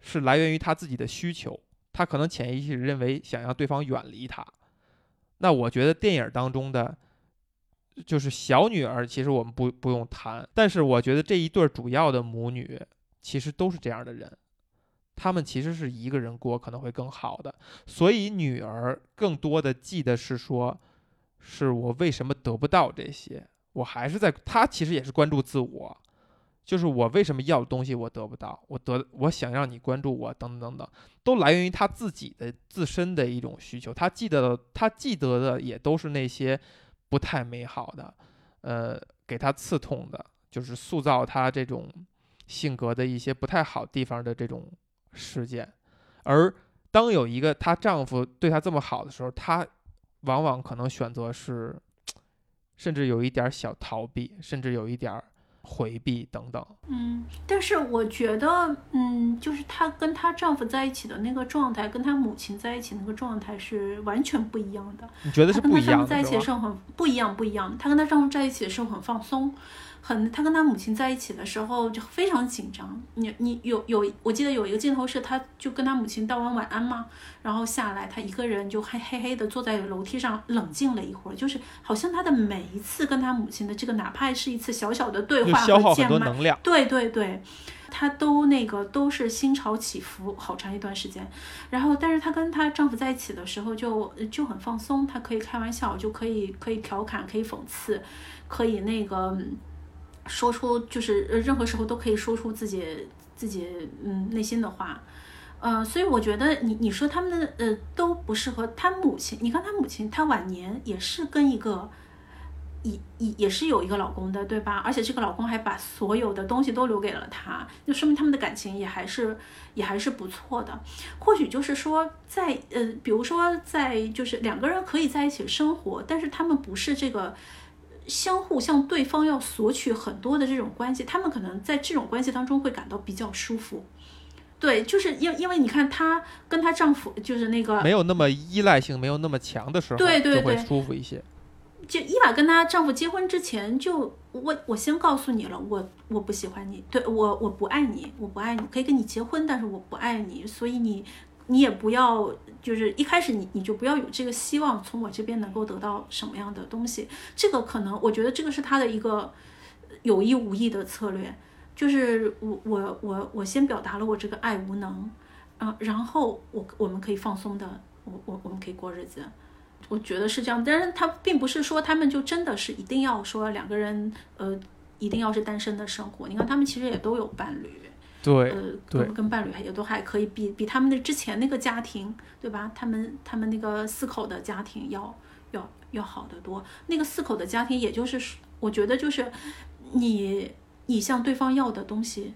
是来源于他自己的需求，他可能潜意识认为想要对方远离他。那我觉得电影当中的就是小女儿，其实我们不不用谈。但是我觉得这一对主要的母女，其实都是这样的人，他们其实是一个人过可能会更好的。所以女儿更多的记得是说，是我为什么得不到这些？我还是在她其实也是关注自我。就是我为什么要的东西我得不到，我得我想让你关注我等等等等，都来源于他自己的自身的一种需求。他记得的，他记得的也都是那些不太美好的，呃，给他刺痛的，就是塑造他这种性格的一些不太好地方的这种事件。而当有一个她丈夫对她这么好的时候，她往往可能选择是，[TSK] 甚至有一点小逃避，甚至有一点儿。回避等等，嗯，但是我觉得，嗯，就是她跟她丈夫在一起的那个状态，跟她母亲在一起那个状态是完全不一样的。你觉得是不一样的？在一起的时候很不一样，不一样。她跟她丈夫在一起的时候很放松。很，他跟他母亲在一起的时候就非常紧张。你你有有，我记得有一个镜头是，他就跟他母亲道完晚安嘛，然后下来，他一个人就黑黑黑的坐在楼梯上冷静了一会儿，就是好像他的每一次跟他母亲的这个，哪怕是一次小小的对话和见面，对对对，她都那个都是心潮起伏好长一段时间。然后，但是她跟她丈夫在一起的时候就就很放松，她可以开玩笑，就可以可以调侃，可以讽刺，可以那个。说出就是任何时候都可以说出自己自己嗯内心的话，呃，所以我觉得你你说他们的呃都不适合他母亲。你看他母亲，他晚年也是跟一个也也也是有一个老公的，对吧？而且这个老公还把所有的东西都留给了她，就说明他们的感情也还是也还是不错的。或许就是说，在呃，比如说在就是两个人可以在一起生活，但是他们不是这个相互向对方要索取很多的这种关系，他们可能在这种关系当中会感到比较舒服。对，就是因因为你看她跟她丈夫就是那个没有那么依赖性，没有那么强的时候，对对就会对舒服一些。就伊娃跟她丈夫结婚之前，就我我先告诉你了，我我不喜欢你，对我我不爱你，我不爱你，可以跟你结婚，但是我不爱你，所以你你也不要，就是一开始你你就不要有这个希望从我这边能够得到什么样的东西，这个可能我觉得这个是他的一个有意无意的策略，就是我我我我先表达了我这个爱无能，啊、然后我我们可以放松的，我我我们可以过日子。我觉得是这样，但是他并不是说他们就真的是一定要说两个人呃一定要是单身的生活。你看他们其实也都有伴侣，对，呃，对跟跟伴侣也都还可以比比他们的之前那个家庭，对吧？他们他们那个四口的家庭要要要好得多。那个四口的家庭，也就是我觉得就是你你向对方要的东西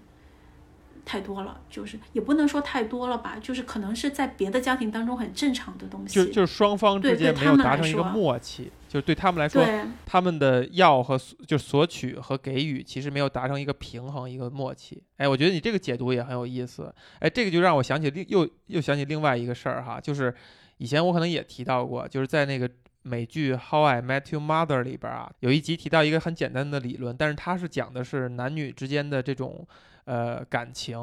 太多了，就是也不能说太多了吧，就是可能是在别的家庭当中很正常的东西。就就是双方之间没有达成一个默契，就是对他们来说，他们的要和索就索取和给予其实没有达成一个平衡，一个默契。哎，我觉得你这个解读也很有意思。哎，这个就让我想起另又又想起另外一个事儿哈，就是以前我可能也提到过，就是在那个美剧《How I Met Your Mother》里边啊，有一集提到一个很简单的理论，但是它是讲的是男女之间的这种呃感情，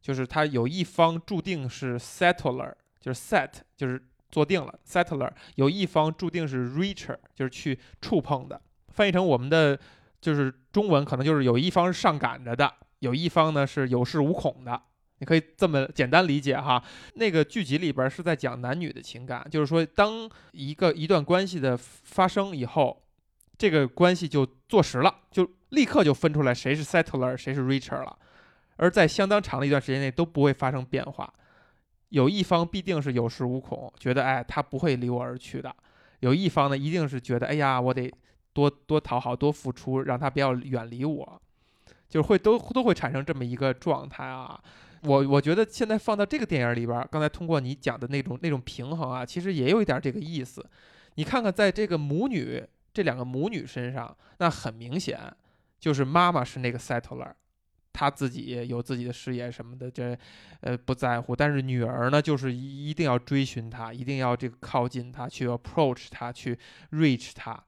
就是他有一方注定是 settler，就是 set 就是坐定了 settler，有一方注定是 reacher，就是去触碰的。翻译成我们的就是中文，可能就是有一方是上赶着的，有一方呢是有恃无恐的。你可以这么简单理解哈。那个剧集里边是在讲男女的情感，就是说，当一个一段关系的发生以后，这个关系就坐实了，就立刻就分出来谁是 settler，谁是 reacher 了。而在相当长的一段时间内都不会发生变化。有一方必定是有恃无恐，觉得哎他不会离我而去的；有一方呢，一定是觉得哎呀我得多多讨好、多付出，让他不要远离我，就会都都会产生这么一个状态啊。我我觉得现在放到这个电影里边，刚才通过你讲的那种那种平衡啊，其实也有一点这个意思。你看看，在这个母女这两个母女身上，那很明显就是妈妈是那个 settler，她自己有自己的事业什么的，这呃不在乎。但是女儿呢，就是一定要追寻他，一定要这个靠近他，去 approach 他，去 reach 他。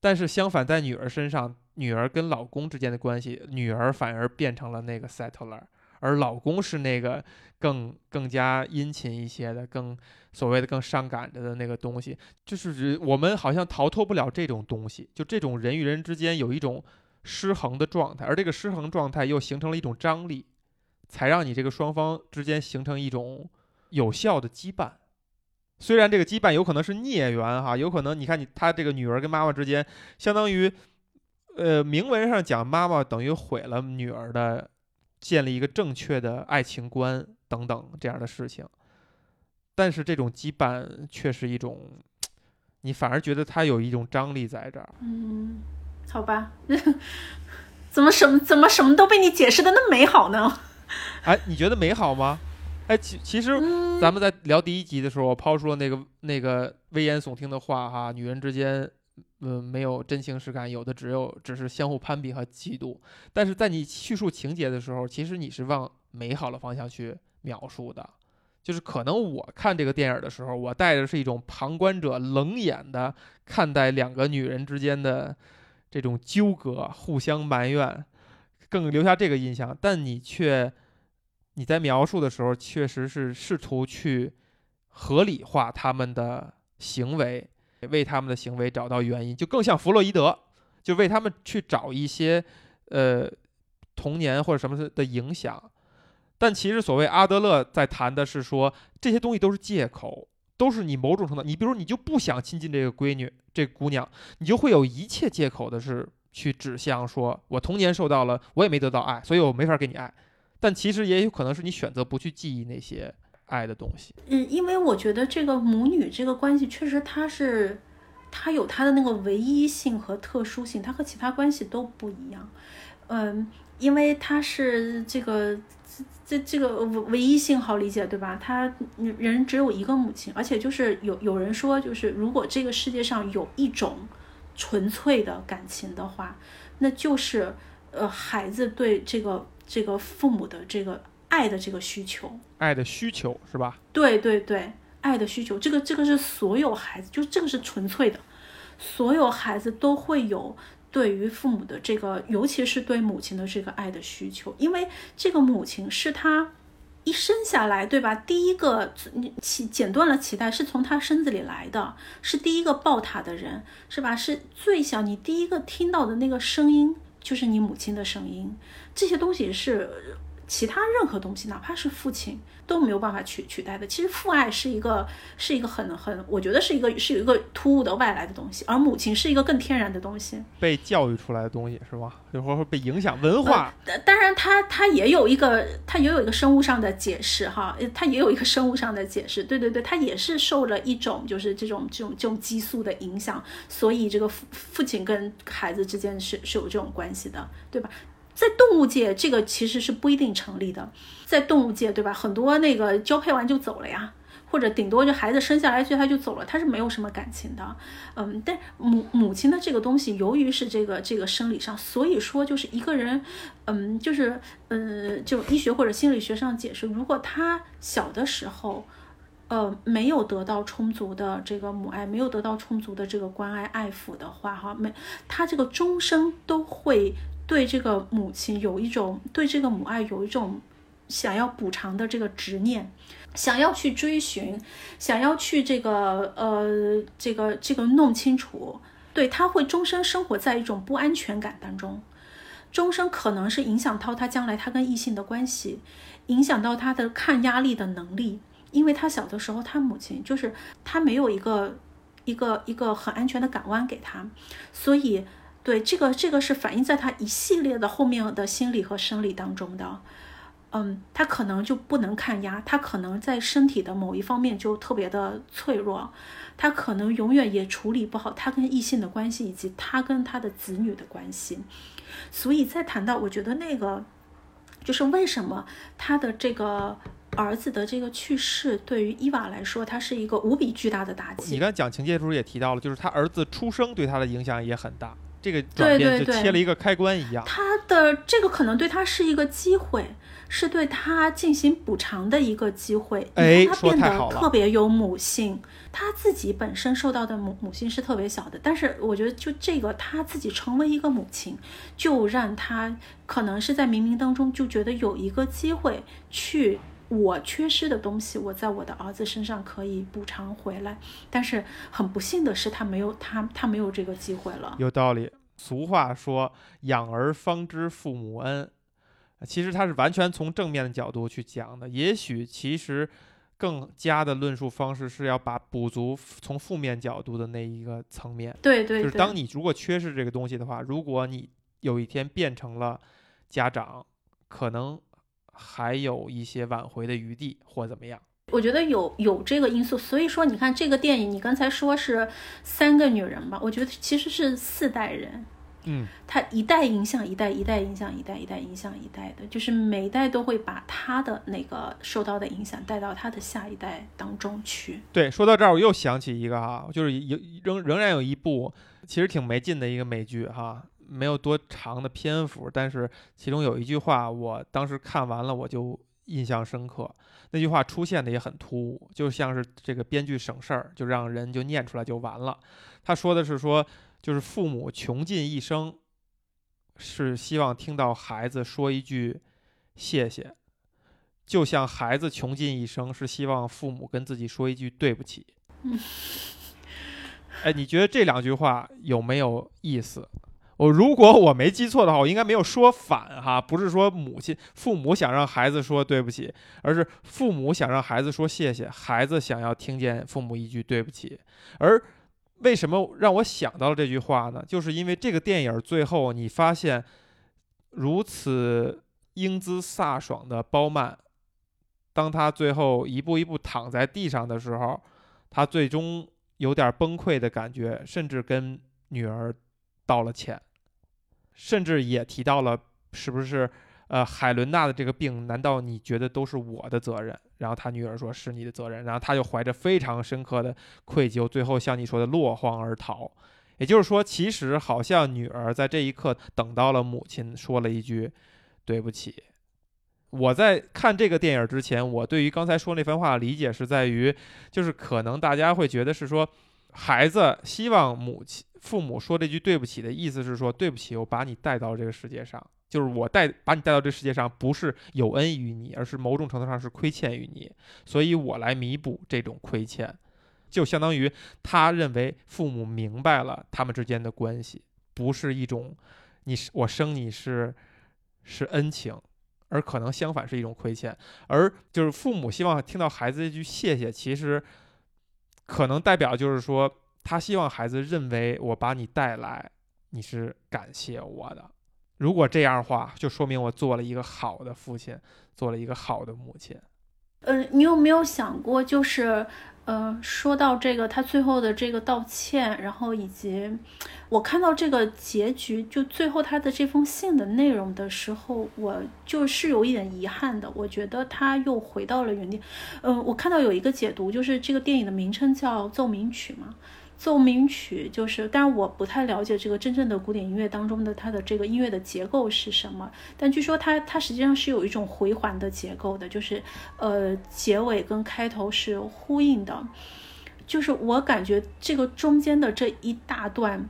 但是相反，在女儿身上，女儿跟老公之间的关系，女儿反而变成了那个 settler，而老公是那个更更加殷勤一些的，更所谓的更上赶着的那个东西。就是我们好像逃脱不了这种东西，就这种人与人之间有一种失衡的状态，而这个失衡状态又形成了一种张力，才让你这个双方之间形成一种有效的羁绊。虽然这个羁绊有可能是孽缘哈，有可能你看你他这个女儿跟妈妈之间，相当于，呃，明文上讲妈妈等于毁了女儿的建立一个正确的爱情观等等这样的事情，但是这种羁绊却是一种，[TSK] 你反而觉得它有一种张力在这儿。嗯，好吧，[LAUGHS] 怎么什么怎么什么都被你解释的那么美好呢？哎，你觉得美好吗？哎，其其实嗯，咱们在聊第一集的时候，我抛出了那个那个危言耸听的话哈，女人之间，嗯，没有真情实感，有的只有只是相互攀比和嫉妒。但是在你叙述情节的时候，其实你是往美好的方向去描述的。就是可能我看这个电影的时候，我带着是一种旁观者冷眼的看待两个女人之间的这种纠葛、互相埋怨，更留下这个印象。但你却你在描述的时候，确实是试图去合理化他们的行为，为他们的行为找到原因，就更像弗洛伊德，就为他们去找一些呃童年或者什么的影响。但其实所谓阿德勒在谈的是说，这些东西都是借口，都是你某种程度，你比如你就不想亲近这个闺女、这姑娘，你就会有一切借口的是去指向说，我童年受到了，我也没得到爱，所以我没法给你爱。但其实也有可能是你选择不去记忆那些爱的东西。嗯，因为我觉得这个母女这个关系确实它是它有它的那个唯一性和特殊性，它和其他关系都不一样。嗯，因为它是这个这这个唯唯一性好理解，对吧？他人只有一个母亲，而且就是有有人说，就是如果这个世界上有一种纯粹的感情的话，那就是呃孩子对这个这个父母的这个爱的这个需求，爱的需求是吧？对对对。爱的需求，这个这个是所有孩子，就这个是纯粹的，所有孩子都会有对于父母的这个，尤其是对母亲的这个爱的需求，因为这个母亲是他一生下来，对吧？第一个你脐剪断了脐带是从他身子里来的，是第一个抱他的人，是吧？是最小，你第一个听到的那个声音就是你母亲的声音，这些东西是。其他任何东西，哪怕是父亲都没有办法取取代的。其实父爱是一个，是一个很很，我觉得是一个是有一个突兀的外来的东西，而母亲是一个更天然的东西，被教育出来的东西是吧？有时候会被影响文化。当然，它它也有一个，它也有一个生物上的解释哈，它也有一个生物上的解释。对对对，它也是受了一种就是这种这种这种激素的影响，所以这个父父亲跟孩子之间是是有这种关系的，对吧？在动物界，这个其实是不一定成立的。在动物界，对吧？很多那个交配完就走了呀，或者顶多就孩子生下来就他就走了，他是没有什么感情的。嗯，但母母亲的这个东西，由于是这个这个生理上，所以说就是一个人，嗯，就是嗯，就医学或者心理学上解释，如果他小的时候，呃，没有得到充足的这个母爱，没有得到充足的这个关爱爱抚的话，哈，没他这个终生都会。对这个母亲有一种对这个母爱有一种想要补偿的这个执念，想要去追寻，想要去这个呃这个这个弄清楚，对他会终生生活在一种不安全感当中，终生可能是影响到他将来他跟异性的关系，影响到他的抗压力的能力，因为他小的时候他母亲就是他没有一个一个一个很安全的港湾给他，所以。对，这个这个是反映在他一系列的后面的心理和生理当中的，嗯，他可能就不能抗压，他可能在身体的某一方面就特别的脆弱，他可能永远也处理不好他跟异性的关系以及他跟他的子女的关系，所以再谈到，我觉得那个就是为什么他的这个儿子的这个去世对于伊娃来说，他是一个无比巨大的打击。你刚讲情节的时候也提到了，就是他儿子出生对他的影响也很大。这个转变就切了一个开关一样，他的这个可能对他是一个机会，是对他进行补偿的一个机会。哎，他变得特别有母性，他自己本身受到的母母性是特别小的，但是我觉得就这个他自己成为一个母亲，就让他可能是在冥冥当中就觉得有一个机会去。我缺失的东西，我在我的儿子身上可以补偿回来，但是很不幸的是，他没有他他没有这个机会了。有道理，俗话说“养儿方知父母恩”，其实他是完全从正面的角度去讲的。也许其实更加的论述方式是要把补足从负面角度的那一个层面。对对，就是当你如果缺失这个东西的话，如果你有一天变成了家长，可能。还有一些挽回的余地，或怎么样？我觉得有有这个因素，所以说你看这个电影，你刚才说是三个女人吧？我觉得其实是四代人，嗯，她一代影响一代，一代影响一代，一代影响一代的，就是每一代都会把他的那个受到的影响带到他的下一代当中去。对，说到这儿，我又想起一个哈，就是有仍仍然有一部其实挺没劲的一个美剧哈。没有多长的篇幅，但是其中有一句话，我当时看完了我就印象深刻。那句话出现的也很突兀，就像是这个编剧省事儿，就让人就念出来就完了。他说的是说，就是父母穷尽一生，是希望听到孩子说一句谢谢，就像孩子穷尽一生是希望父母跟自己说一句对不起。[LAUGHS] 哎，你觉得这两句话有没有意思？我如果我没记错的话，我应该没有说反哈，不是说母亲父母想让孩子说对不起，而是父母想让孩子说谢谢，孩子想要听见父母一句对不起。而为什么让我想到了这句话呢？就是因为这个电影最后你发现，如此英姿飒爽的包曼，当他最后一步一步躺在地上的时候，他最终有点崩溃的感觉，甚至跟女儿道了歉，甚至也提到了是不是呃海伦娜的这个病，难道你觉得都是我的责任？然后他女儿说是你的责任，然后他就怀着非常深刻的愧疚，最后像你说的落荒而逃。也就是说，其实好像女儿在这一刻等到了母亲说了一句对不起。我在看这个电影之前，我对于刚才说那番话的理解是在于，就是可能大家会觉得是说，孩子希望母亲、父母说这句对不起的意思是说，对不起，我把你带到这个世界上，就是我带把你带到这世界上，不是有恩于你，而是某种程度上是亏欠于你，所以我来弥补这种亏欠，就相当于他认为父母明白了他们之间的关系，不是一种你是我生你是是恩情。而可能相反是一种亏欠，而就是父母希望听到孩子一句谢谢，其实可能代表就是说，他希望孩子认为我把你带来，你是感谢我的。如果这样的话，就说明我做了一个好的父亲，做了一个好的母亲。嗯，你有没有想过，就是？呃，说到这个，他最后的这个道歉，然后以及我看到这个结局，就最后他的这封信的内容的时候，我就是有一点遗憾的。我觉得他又回到了原点。嗯，我看到有一个解读，就是这个电影的名称叫奏鸣曲嘛。奏鸣曲就是，但是我不太了解这个真正的古典音乐当中的它的这个音乐的结构是什么。但据说它它实际上是有一种回环的结构的，就是呃结尾跟开头是呼应的。就是我感觉这个中间的这一大段，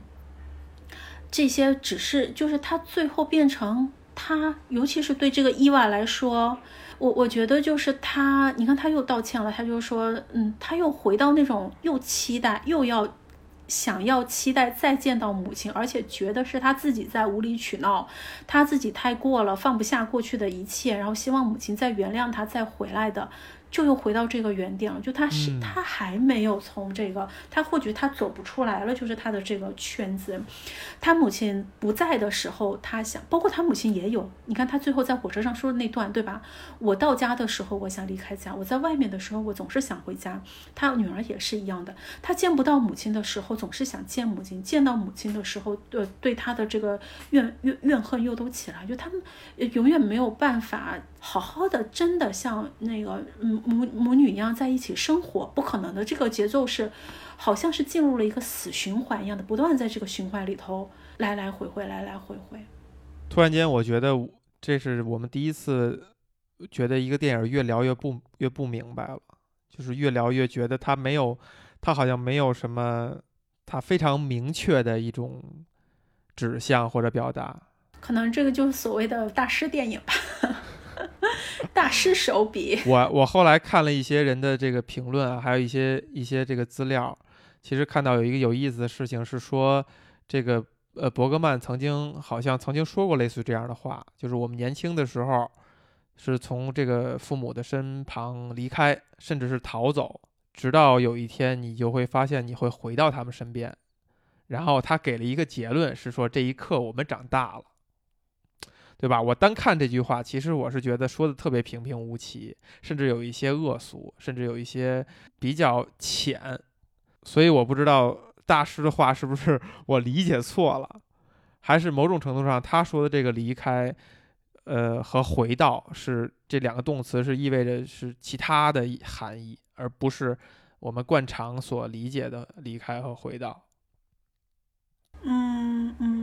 这些只是就是它最后变成他，尤其是对这个伊娃来说，我我觉得就是他，你看他又道歉了，他就说，嗯，他又回到那种又期待又要。想要期待再见到母亲，而且觉得是他自己在无理取闹，他自己太过了，放不下过去的一切，然后希望母亲再原谅他，再回来的。就又回到这个原点了，就他是他还没有从这个，他或许他走不出来了，就是他的这个圈子。他母亲不在的时候，他想，包括他母亲也有。你看他最后在火车上说的那段，对吧？我到家的时候，我想离开家；我在外面的时候，我总是想回家。他女儿也是一样的，他见不到母亲的时候，总是想见母亲；见到母亲的时候，呃，对他的这个怨怨怨恨又都起来，就他们永远没有办法。好好的，真的像那个母母母女一样在一起生活，不可能的。这个节奏是，好像是进入了一个死循环一样的，不断在这个循环里头来来回回，来来回回。突然间，我觉得这是我们第一次觉得一个电影越聊越不越不明白了，就是越聊越觉得它没有，它好像没有什么，它非常明确的一种指向或者表达。可能这个就是所谓的大师电影吧。[LAUGHS] 大师手笔。[LAUGHS] 我我后来看了一些人的这个评论啊，还有一些一些这个资料，其实看到有一个有意思的事情是说，这个呃伯格曼曾经好像曾经说过类似这样的话，就是我们年轻的时候是从这个父母的身旁离开，甚至是逃走，直到有一天你就会发现你会回到他们身边。然后他给了一个结论是说，这一刻我们长大了。对吧？我单看这句话，其实我是觉得说的特别平平无奇，甚至有一些恶俗，甚至有一些比较浅。所以我不知道大师的话是不是我理解错了，还是某种程度上他说的这个离开，呃和回到是这两个动词是意味着是其他的含义，而不是我们惯常所理解的离开和回到。嗯嗯，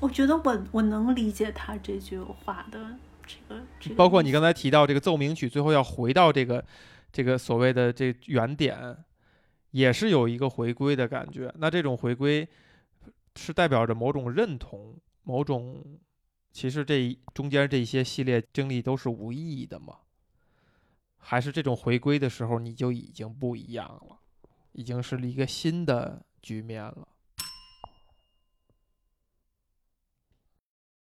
我觉得我我能理解他这句话的这个这个，包括你刚才提到这个奏鸣曲最后要回到这个这个所谓的这原点，也是有一个回归的感觉。那这种回归是代表着某种认同，某种其实这中间这些系列经历都是无意义的吗？还是这种回归的时候你就已经不一样了，已经是一个新的局面了？